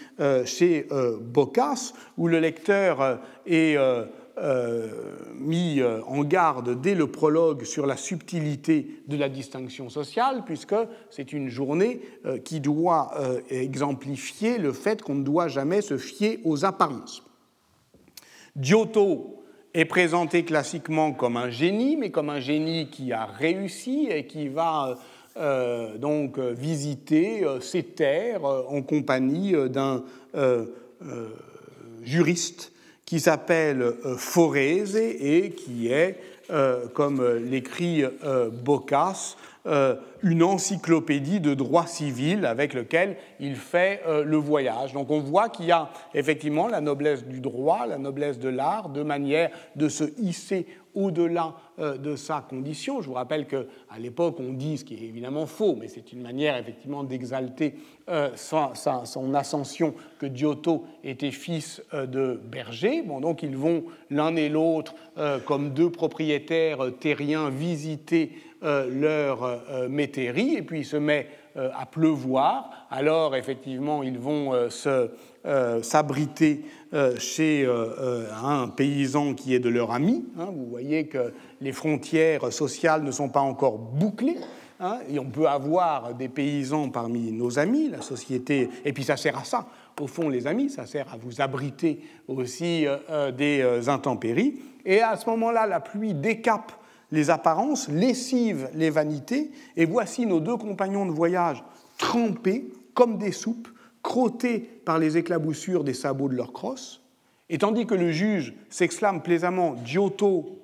chez Boccace, où le lecteur est mis en garde dès le prologue sur la subtilité de la distinction sociale, puisque c'est une journée qui doit exemplifier le fait qu'on ne doit jamais se fier aux apparences. Giotto est présenté classiquement comme un génie, mais comme un génie qui a réussi et qui va euh, donc euh, visiter euh, ces terres en compagnie d'un juriste qui s'appelle Forese et qui est, comme l'écrit Boccace, une encyclopédie de droit civil avec lequel il fait le voyage. Donc on voit qu'il y a effectivement la noblesse du droit, la noblesse de l'art, de manière de se hisser au-delà euh, de sa condition. Je vous rappelle qu'à l'époque, on dit, ce qui est évidemment faux, mais c'est une manière effectivement d'exalter euh, son ascension, que Giotto était fils euh, de berger. Bon, donc ils vont l'un et l'autre, comme deux propriétaires terriens, visiter leur métairie, et puis il se met à pleuvoir. Alors, effectivement, ils vont s'abriter chez un paysan qui est de leur ami. Hein. Vous voyez que les frontières sociales ne sont pas encore bouclées. Hein, et on peut avoir des paysans parmi nos amis, la société, et puis ça sert à ça, au fond, les amis, ça sert à vous abriter aussi euh, euh, des euh, intempéries. Et à ce moment-là, la pluie décape les apparences, lessive les vanités, et voici nos deux compagnons de voyage trempés comme des soupes, crottés par les éclaboussures des sabots de leurs crosses, et tandis que le juge s'exclame plaisamment Giotto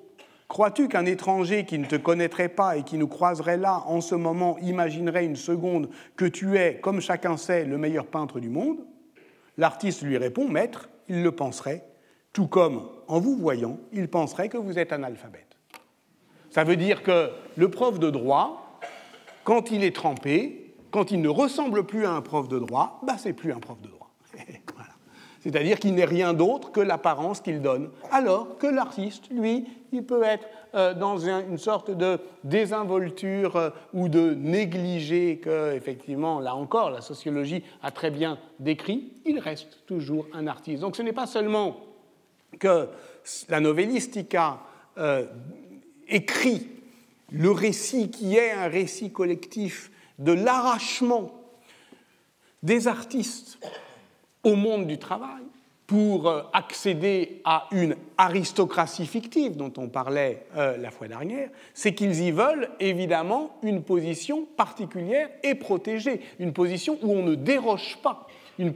Crois-tu qu'un étranger qui ne te connaîtrait pas et qui nous croiserait là en ce moment imaginerait une seconde que tu es, comme chacun sait, le meilleur peintre du monde? L'artiste lui répond Maître, il le penserait, tout comme en vous voyant, il penserait que vous êtes analphabète. Ça veut dire que le prof de droit, quand il est trempé, quand il ne ressemble plus à un prof de droit, bah c'est plus un prof de droit. *laughs* C'est-à-dire qu'il n'est rien d'autre que l'apparence qu'il donne. Alors que l'artiste, lui, il peut être euh, dans une sorte de désinvolture euh, ou de négligé que, effectivement, là encore, la sociologie a très bien décrit, il reste toujours un artiste. Donc ce n'est pas seulement que la novellistica euh, écrit le récit qui est un récit collectif de l'arrachement des artistes au monde du travail pour euh, accéder à une aristocratie fictive dont on parlait euh, la fois dernière, c'est qu'ils y veulent évidemment une position particulière et protégée, une position où on ne déroge pas, une,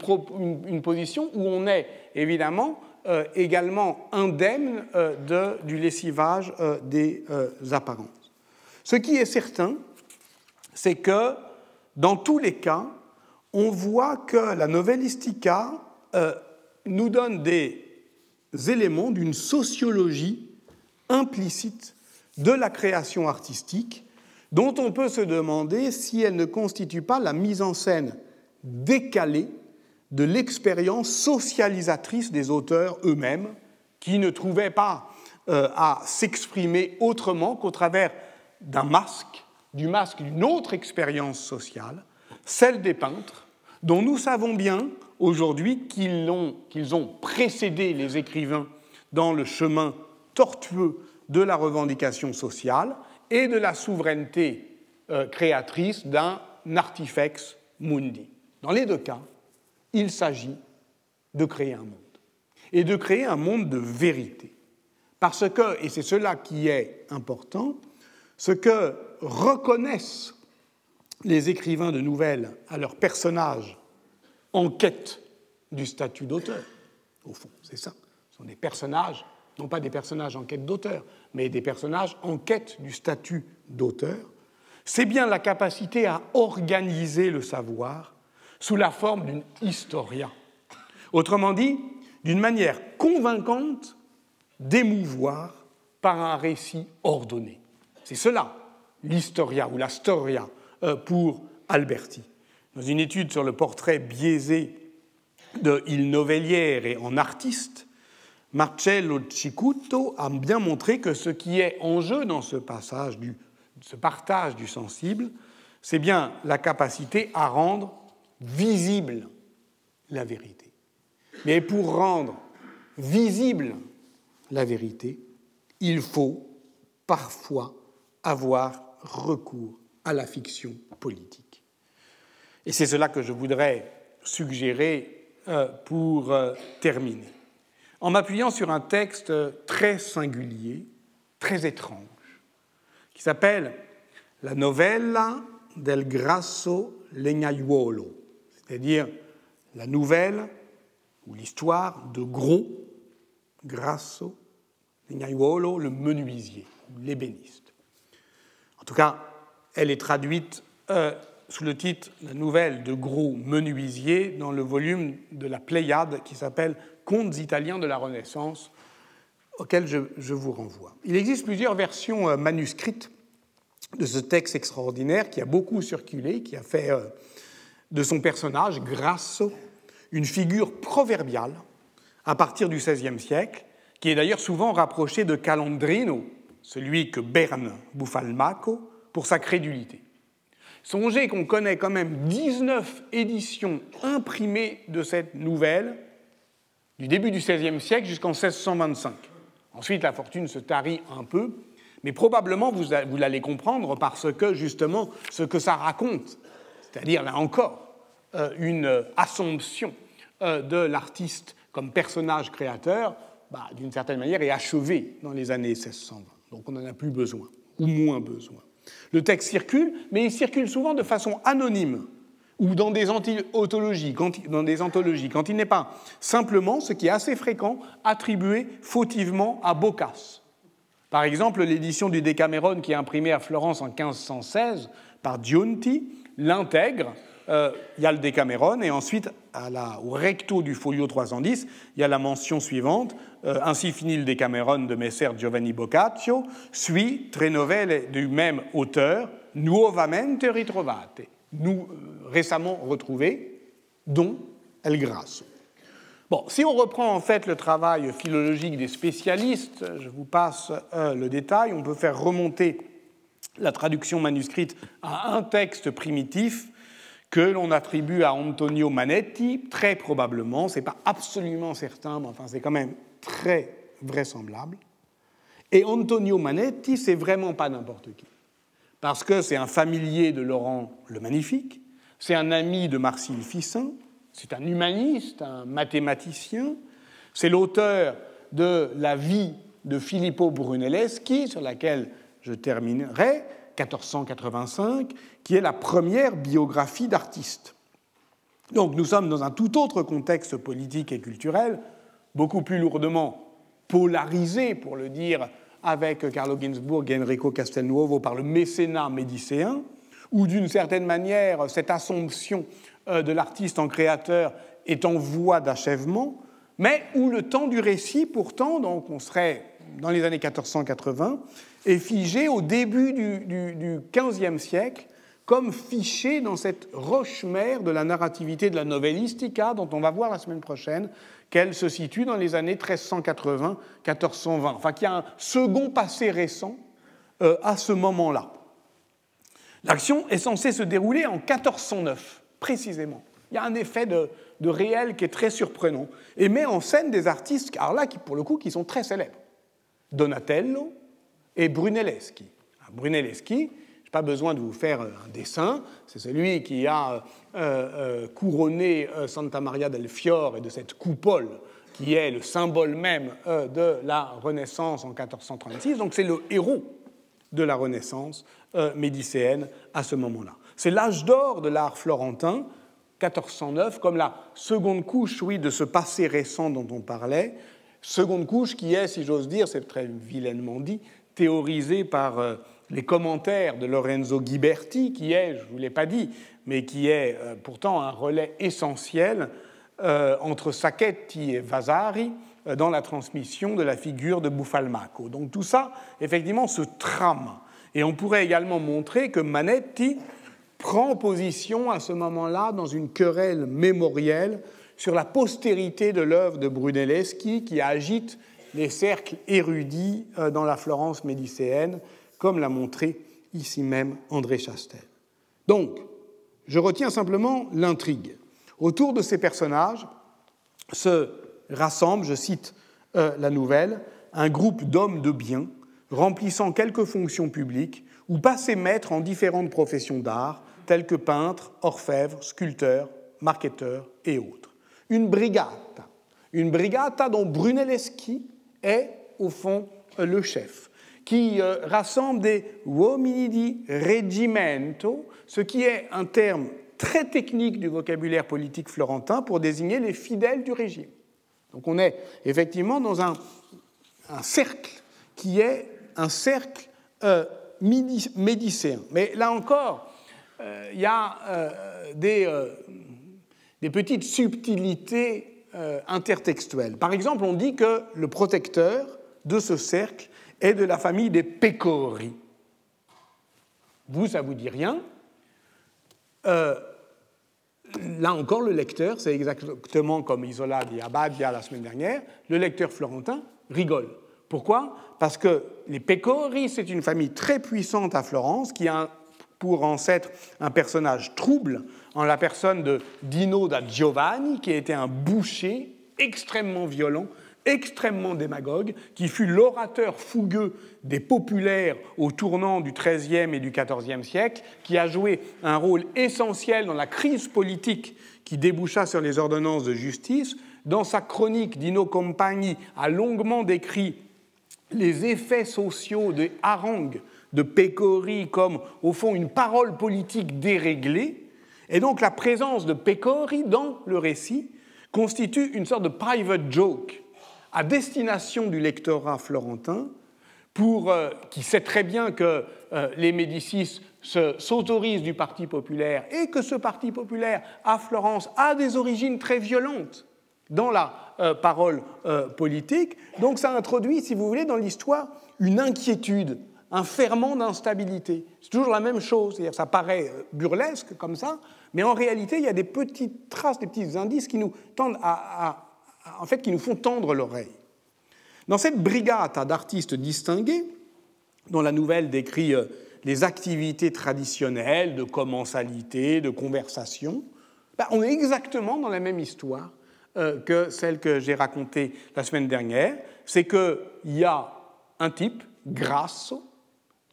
position où on est évidemment euh, également indemne de, du lessivage des apparences. Ce qui est certain, c'est que dans tous les cas, on voit que la novellistica euh, nous donne des éléments d'une sociologie implicite de la création artistique dont on peut se demander si elle ne constitue pas la mise en scène décalée de l'expérience socialisatrice des auteurs eux-mêmes, qui ne trouvaient pas euh, à s'exprimer autrement qu'au travers d'un masque, du masque d'une autre expérience sociale, celle des peintres, dont nous savons bien aujourd'hui qu'ils ont, précédé les écrivains dans le chemin tortueux de la revendication sociale et de la souveraineté euh, créatrice d'un artifex mundi. Dans les deux cas, il s'agit de créer un monde et de créer un monde de vérité. Parce que, et c'est cela qui est important, ce que reconnaissent les écrivains de nouvelles à leurs personnages en quête du statut d'auteur. Au fond, c'est ça. Ce sont des personnages, non pas des personnages en quête d'auteur, mais des personnages en quête du statut d'auteur. C'est bien la capacité à organiser le savoir sous la forme d'une historia. Autrement dit, d'une manière convaincante d'émouvoir par un récit ordonné. C'est cela, l'historia ou la storia euh, pour Alberti. Dans une étude sur le portrait biaisé de Il Novelliere en artiste, Marcello Cicuto a bien montré que ce qui est en jeu dans ce passage, ce partage du sensible, c'est bien la capacité à rendre visible la vérité. Mais pour rendre visible la vérité, il faut parfois avoir recours à la fiction politique. Et c'est cela que je voudrais suggérer euh, pour euh, terminer. En m'appuyant sur un texte très singulier, très étrange, qui s'appelle La novella del grasso legnaiuolo, c'est-à-dire la nouvelle ou l'histoire de Gros, grasso le menuisier, l'ébéniste. En tout cas, elle est traduite euh, sous le titre La nouvelle de Gros Menuisier dans le volume de la Pléiade qui s'appelle Contes italiens de la Renaissance, auquel je, vous renvoie. Il existe plusieurs versions euh, manuscrites de ce texte extraordinaire qui a beaucoup circulé, qui a fait euh, de son personnage, Grasso, une figure proverbiale à partir du XVIe siècle, qui est d'ailleurs souvent rapproché de Calandrino, celui que Berne Buffalmacco pour sa crédulité. Songez qu'on connaît quand même 19 éditions imprimées de cette nouvelle du début du XVIe siècle jusqu'en 1625. Ensuite, la fortune se tarit un peu, mais probablement vous, vous l'allez comprendre parce que justement ce que ça raconte, c'est-à-dire là encore euh, une assomption euh, de l'artiste comme personnage créateur, bah, d'une certaine manière est achevé dans les années 1620. Donc on n'en a plus besoin, ou moins besoin. Le texte circule, mais il circule souvent de façon anonyme ou dans des, anthologies, dans des anthologies, quand il n'est pas simplement, ce qui est assez fréquent, attribué fautivement à Boccace. Par exemple, l'édition du Decameron qui est imprimée à Florence en 1516 par Giunti l'intègre. Euh, il y a le Decameron et ensuite, à la, au recto du folio 310, il y a la mention suivante euh, Ainsi finit le Decameron de Messer Giovanni Boccaccio, suit tre novelle du même auteur, nuovamente ritrovate nous euh, récemment retrouvés, dont El Grasso. Bon, si on reprend en fait le travail philologique des spécialistes, je vous passe le détail, on peut faire remonter la traduction manuscrite à un texte primitif que l'on attribue à Antonio Manetti, très probablement, ce n'est pas absolument certain, mais enfin c'est quand même très vraisemblable. Et Antonio Manetti, c'est vraiment pas n'importe qui parce que c'est un familier de Laurent le Magnifique, c'est un ami de Marcille Fissin, c'est un humaniste, un mathématicien, c'est l'auteur de La vie de Filippo Brunelleschi, sur laquelle je terminerai, 1485, qui est la première biographie d'artiste. Donc nous sommes dans un tout autre contexte politique et culturel, beaucoup plus lourdement polarisé, pour le dire avec Carlo Ginzburg et Enrico Castelnuovo par le mécénat médicéen, où d'une certaine manière cette assomption euh, de l'artiste en créateur est en voie d'achèvement, mais où le temps du récit, pourtant, donc on serait dans les années 1480, est figé au début du, XVe siècle, comme fiché dans cette roche-mère de la narrativité de la novellistica, dont on va voir la semaine prochaine, qu'elle se situe dans les années 1380-1420. Enfin, qu'il y a un second passé récent euh, à ce moment-là. L'action est censée se dérouler en 1409, précisément. Il y a un effet de, réel qui est très surprenant et met en scène des artistes, alors là, qui, pour le coup, qui sont très célèbres. Donatello et Brunelleschi. Brunelleschi, pas besoin de vous faire euh, un dessin, c'est celui qui a euh, euh, couronné Santa Maria del Fiore et de cette coupole qui est le symbole même de la Renaissance en 1436. Donc c'est le héros de la Renaissance médicéenne à ce moment-là. C'est l'âge d'or de l'art florentin, 1409, comme la seconde couche, oui, de ce passé récent dont on parlait, seconde couche qui est, si j'ose dire, c'est très vilainement dit, théorisée par les commentaires de Lorenzo Ghiberti, qui est, je ne vous l'ai pas dit, mais qui est euh, pourtant un relais essentiel euh, entre Sacchetti et Vasari euh, dans la transmission de la figure de Buffalmacco. Donc tout ça, effectivement, se trame. Et on pourrait également montrer que Manetti prend position à ce moment-là dans une querelle mémorielle sur la postérité de l'œuvre de Brunelleschi qui agite les cercles érudits dans la Florence médicéenne comme l'a montré ici même André Chastel. Donc, je retiens simplement l'intrigue. Autour de ces personnages se rassemble, je cite euh, la nouvelle, un groupe d'hommes de bien remplissant quelques fonctions publiques ou passés maîtres en différentes professions d'art, telles que peintres, orfèvres, sculpteurs, marketeurs et autres. Une brigata, une brigata dont Brunelleschi est, au fond, le chef qui euh, rassemble des uomini di reggimento, ce qui est un terme très technique du vocabulaire politique florentin pour désigner les fidèles du régime. Donc on est effectivement dans un, cercle qui est un cercle euh, médicéen. Mais là encore, euh, il y a des, des, petites subtilités intertextuelles. Par exemple, on dit que le protecteur de ce cercle est de la famille des Pecori. Vous, ça vous dit rien euh, Là encore, le lecteur, c'est exactement comme Isola dit Abbadia la semaine dernière, le lecteur florentin rigole. Pourquoi? Parce que les Pecori, c'est une famille très puissante à Florence qui a pour ancêtre un personnage trouble en la personne de Dino da Giovanni, qui était un boucher extrêmement violent, extrêmement démagogue, qui fut l'orateur fougueux des populaires au tournant du XIIIe et du XIVe siècle, qui a joué un rôle essentiel dans la crise politique qui déboucha sur les ordonnances de justice. Dans sa chronique, Dino Compagni a longuement décrit les effets sociaux des harangues de Pecori comme, au fond, une parole politique déréglée. Et donc la présence de Pecori dans le récit constitue une sorte de private joke à destination du lectorat florentin, pour, euh, qui sait très bien que euh, les Médicis s'autorisent du Parti populaire et que ce Parti populaire à Florence a des origines très violentes dans la euh, parole politique. Donc ça introduit, si vous voulez, dans l'histoire une inquiétude, un ferment d'instabilité. C'est toujours la même chose, c'est-à-dire ça paraît burlesque comme ça, mais en réalité, il y a des petites traces, des petits indices qui nous tendent à en fait, qui nous font tendre l'oreille. Dans cette brigade d'artistes distingués, dont la nouvelle décrit euh, les activités traditionnelles de commensalité, de conversation, ben, on est exactement dans la même histoire euh, que celle que j'ai racontée la semaine dernière. C'est qu'il y a un type, Grasso,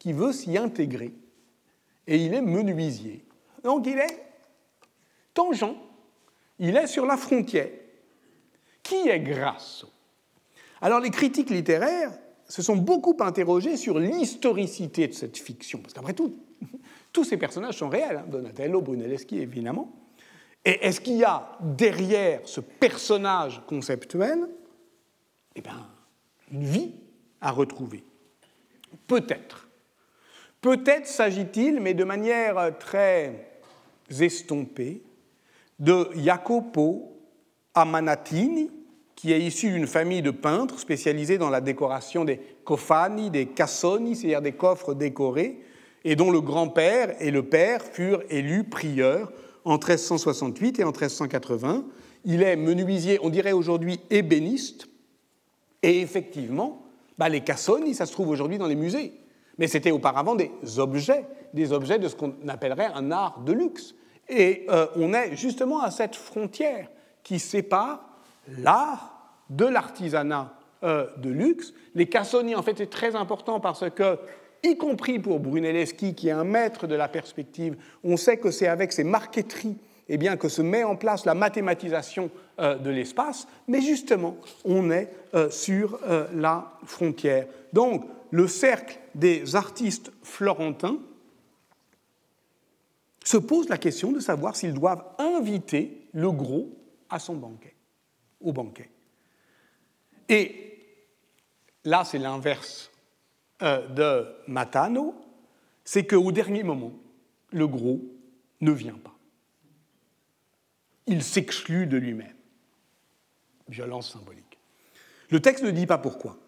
qui veut s'y intégrer. Et il est menuisier. Donc il est tangent, il est sur la frontière. Qui est Grasso? Alors les critiques littéraires se sont beaucoup interrogés sur l'historicité de cette fiction, parce qu'après tout, *laughs* tous ces personnages sont réels, hein. Donatello, Brunelleschi évidemment. Et est-ce qu'il y a derrière ce personnage conceptuel eh bien, une vie à retrouver? Peut-être. Peut-être s'agit-il, mais de manière très estompée, de Jacopo Amanatini, qui est issu d'une famille de peintres spécialisés dans la décoration des cofani, des cassoni, c'est-à-dire des coffres décorés, et dont le grand-père et le père furent élus prieurs en 1368 et en 1380. Il est menuisier, on dirait aujourd'hui ébéniste, et effectivement, bah, les cassoni, ça se trouve aujourd'hui dans les musées. Mais c'était auparavant des objets, des objets de ce qu'on appellerait un art de luxe. Et euh, on est justement à cette frontière qui sépare l'art de l'artisanat euh, de luxe. Les Cassoni, en fait, c'est très important parce que, y compris pour Brunelleschi, qui est un maître de la perspective, on sait que c'est avec ces marqueteries eh bien, que se met en place la mathématisation euh, de l'espace, mais justement, on est sur la frontière. Donc, le cercle des artistes florentins se pose la question de savoir s'ils doivent inviter le gros à son banquet, au banquet. Et là, c'est l'inverse euh, de Matano, c'est qu'au dernier moment, le gros ne vient pas. Il s'exclut de lui-même. Violence symbolique. Le texte ne dit pas pourquoi,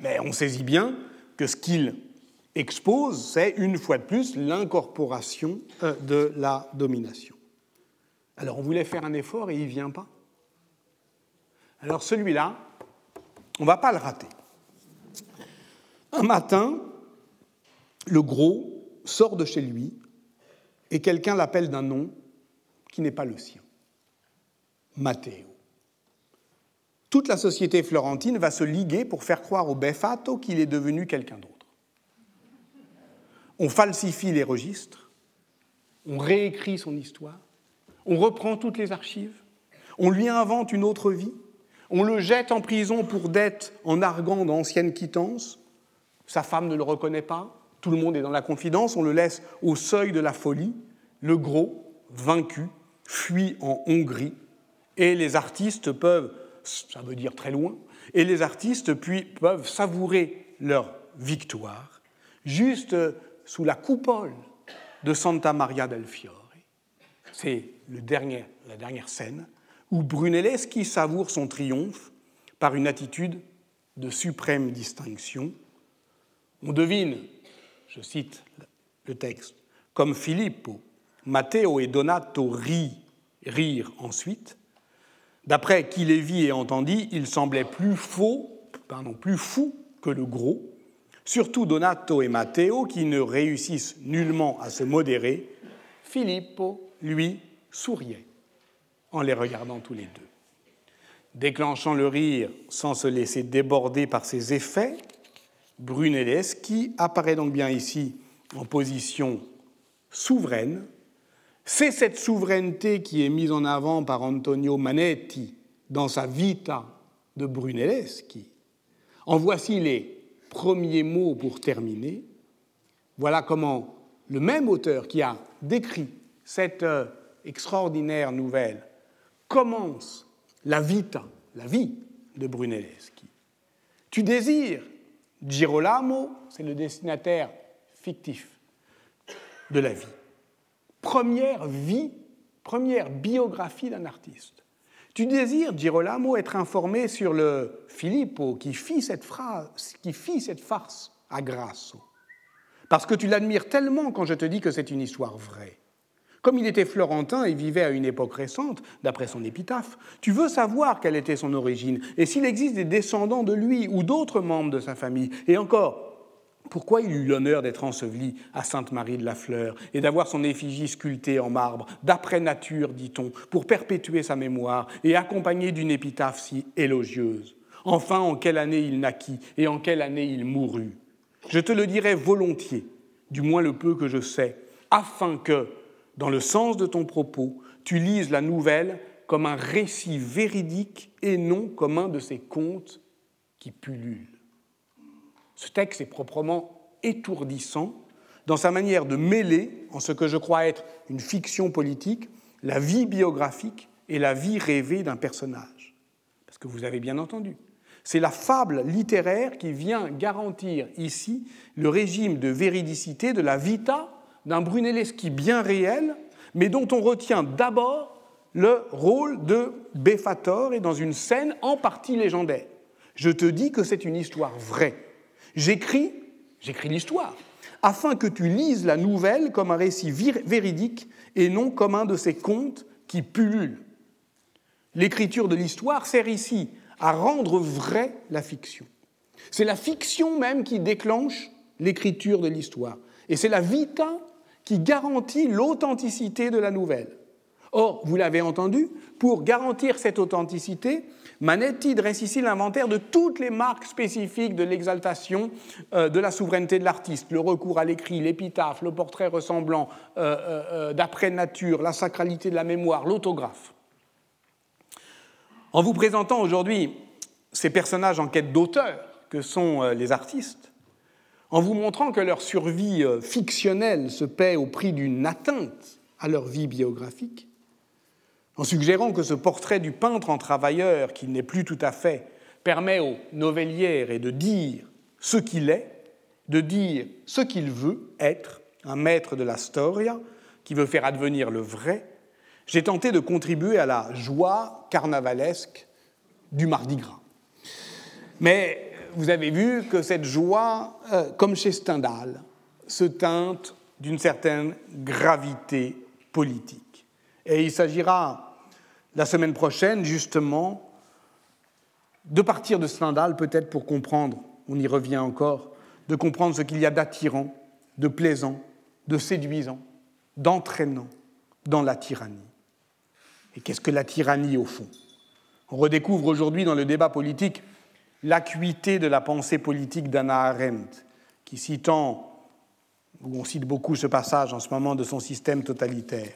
mais on saisit bien que ce qu'il expose, c'est une fois de plus l'incorporation euh, de la domination. Alors on voulait faire un effort et il ne vient pas. Alors celui-là, on ne va pas le rater. Un matin, le gros sort de chez lui et quelqu'un l'appelle d'un nom qui n'est pas le sien. Matteo. Toute la société florentine va se liguer pour faire croire au Befato qu'il est devenu quelqu'un d'autre. On falsifie les registres, on réécrit son histoire, on reprend toutes les archives, on lui invente une autre vie, on le jette en prison pour dette en arguant d'anciennes quittances, sa femme ne le reconnaît pas, tout le monde est dans la confidence, on le laisse au seuil de la folie, le gros, vaincu, fuit en Hongrie, et les artistes peuvent, ça veut dire très loin, et les artistes peuvent savourer leur victoire juste sous la coupole de Santa Maria del Fiore. C'est la dernière scène, où Brunelleschi savoure son triomphe par une attitude de suprême distinction. On devine, je cite le texte, comme Filippo, Matteo et Donato rient, rirent ensuite. D'après qui les vit et entendit, il semblait plus faux, pardon, plus fou que le gros, surtout Donato et Matteo qui ne réussissent nullement à se modérer, Filippo, lui, souriait en les regardant tous les deux. Déclenchant le rire sans se laisser déborder par ses effets, Brunelleschi apparaît donc bien ici en position souveraine. C'est cette souveraineté qui est mise en avant par Antonio Manetti dans sa Vita de Brunelleschi. En voici les premiers mots pour terminer. Voilà comment le même auteur qui a décrit cette euh, extraordinaire nouvelle commence la vita, la vie de Brunelleschi. Tu désires, Girolamo, c'est le destinataire fictif de la vie. Première vie, première biographie d'un artiste. Tu désires, Girolamo, être informé sur le Filippo qui fit cette, phrase, qui fit cette farce à Grasso. Parce que tu l'admires tellement quand je te dis que c'est une histoire vraie. Comme il était florentin et vivait à une époque récente, d'après son épitaphe, tu veux savoir quelle était son origine et s'il existe des descendants de lui ou d'autres membres de sa famille. Et encore, pourquoi il eut l'honneur d'être enseveli à Sainte-Marie de la Fleur et d'avoir son effigie sculptée en marbre, d'après nature, dit-on, pour perpétuer sa mémoire et accompagné d'une épitaphe si élogieuse? Enfin, en quelle année il naquit et en quelle année il mourut? Je te le dirai volontiers, du moins le peu que je sais, afin que, dans le sens de ton propos, tu lises la nouvelle comme un récit véridique et non comme un de ces contes qui pullulent. Ce texte est proprement étourdissant dans sa manière de mêler, en ce que je crois être une fiction politique, la vie biographique et la vie rêvée d'un personnage. Parce que vous avez bien entendu, c'est la fable littéraire qui vient garantir ici le régime de véridicité de la vita d'un Brunelleschi bien réel, mais dont on retient d'abord le rôle de Beffator et dans une scène en partie légendaire. Je te dis que c'est une histoire vraie. J'écris, j'écris l'histoire, afin que tu lises la nouvelle comme un récit véridique et non comme un de ces contes qui pullulent. L'écriture de l'histoire sert ici à rendre vraie la fiction. C'est la fiction même qui déclenche l'écriture de l'histoire. Et c'est la vita qui garantit l'authenticité de la nouvelle. Or, vous l'avez entendu, pour garantir cette authenticité, Manetti dresse ici l'inventaire de toutes les marques spécifiques de l'exaltation euh, de la souveraineté de l'artiste, le recours à l'écrit, l'épitaphe, le portrait ressemblant euh, euh, d'après nature, la sacralité de la mémoire, l'autographe. En vous présentant aujourd'hui ces personnages en quête d'auteur que sont les artistes, en vous montrant que leur survie fictionnelle se paie au prix d'une atteinte à leur vie biographique, en suggérant que ce portrait du peintre en travailleur, qui n'est plus tout à fait, permet au novellière de dire ce qu'il est, de dire ce qu'il veut être, un maître de la storia, qui veut faire advenir le vrai, j'ai tenté de contribuer à la joie carnavalesque du Mardi Gras. Mais vous avez vu que cette joie, euh, comme chez Stendhal, se teinte d'une certaine gravité politique. Et il s'agira la semaine prochaine, justement, de partir de Stendhal, peut-être pour comprendre, on y revient encore, de comprendre ce qu'il y a d'attirant, de plaisant, de séduisant, d'entraînant dans la tyrannie. Et qu'est-ce que la tyrannie au fond? On redécouvre aujourd'hui dans le débat politique l'acuité de la pensée politique d'Anna Arendt, qui citant, on cite beaucoup ce passage en ce moment de son système totalitaire,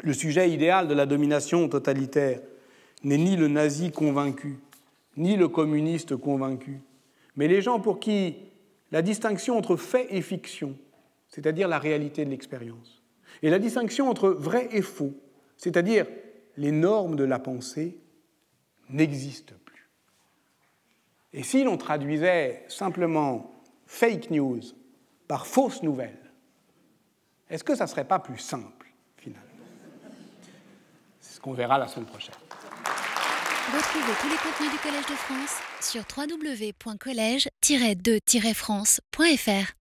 le sujet idéal de la domination totalitaire n'est ni le nazi convaincu, ni le communiste convaincu, mais les gens pour qui la distinction entre fait et fiction, c'est-à-dire la réalité de l'expérience, et la distinction entre vrai et faux, c'est-à-dire les normes de la pensée, n'existe et si l'on traduisait simplement fake news par fausse nouvelle, est-ce que ça ne serait pas plus simple, qu'on verra la semaine prochaine. Retrouvez tous les contenus du Collège de France sur www.colège-2-france.fr.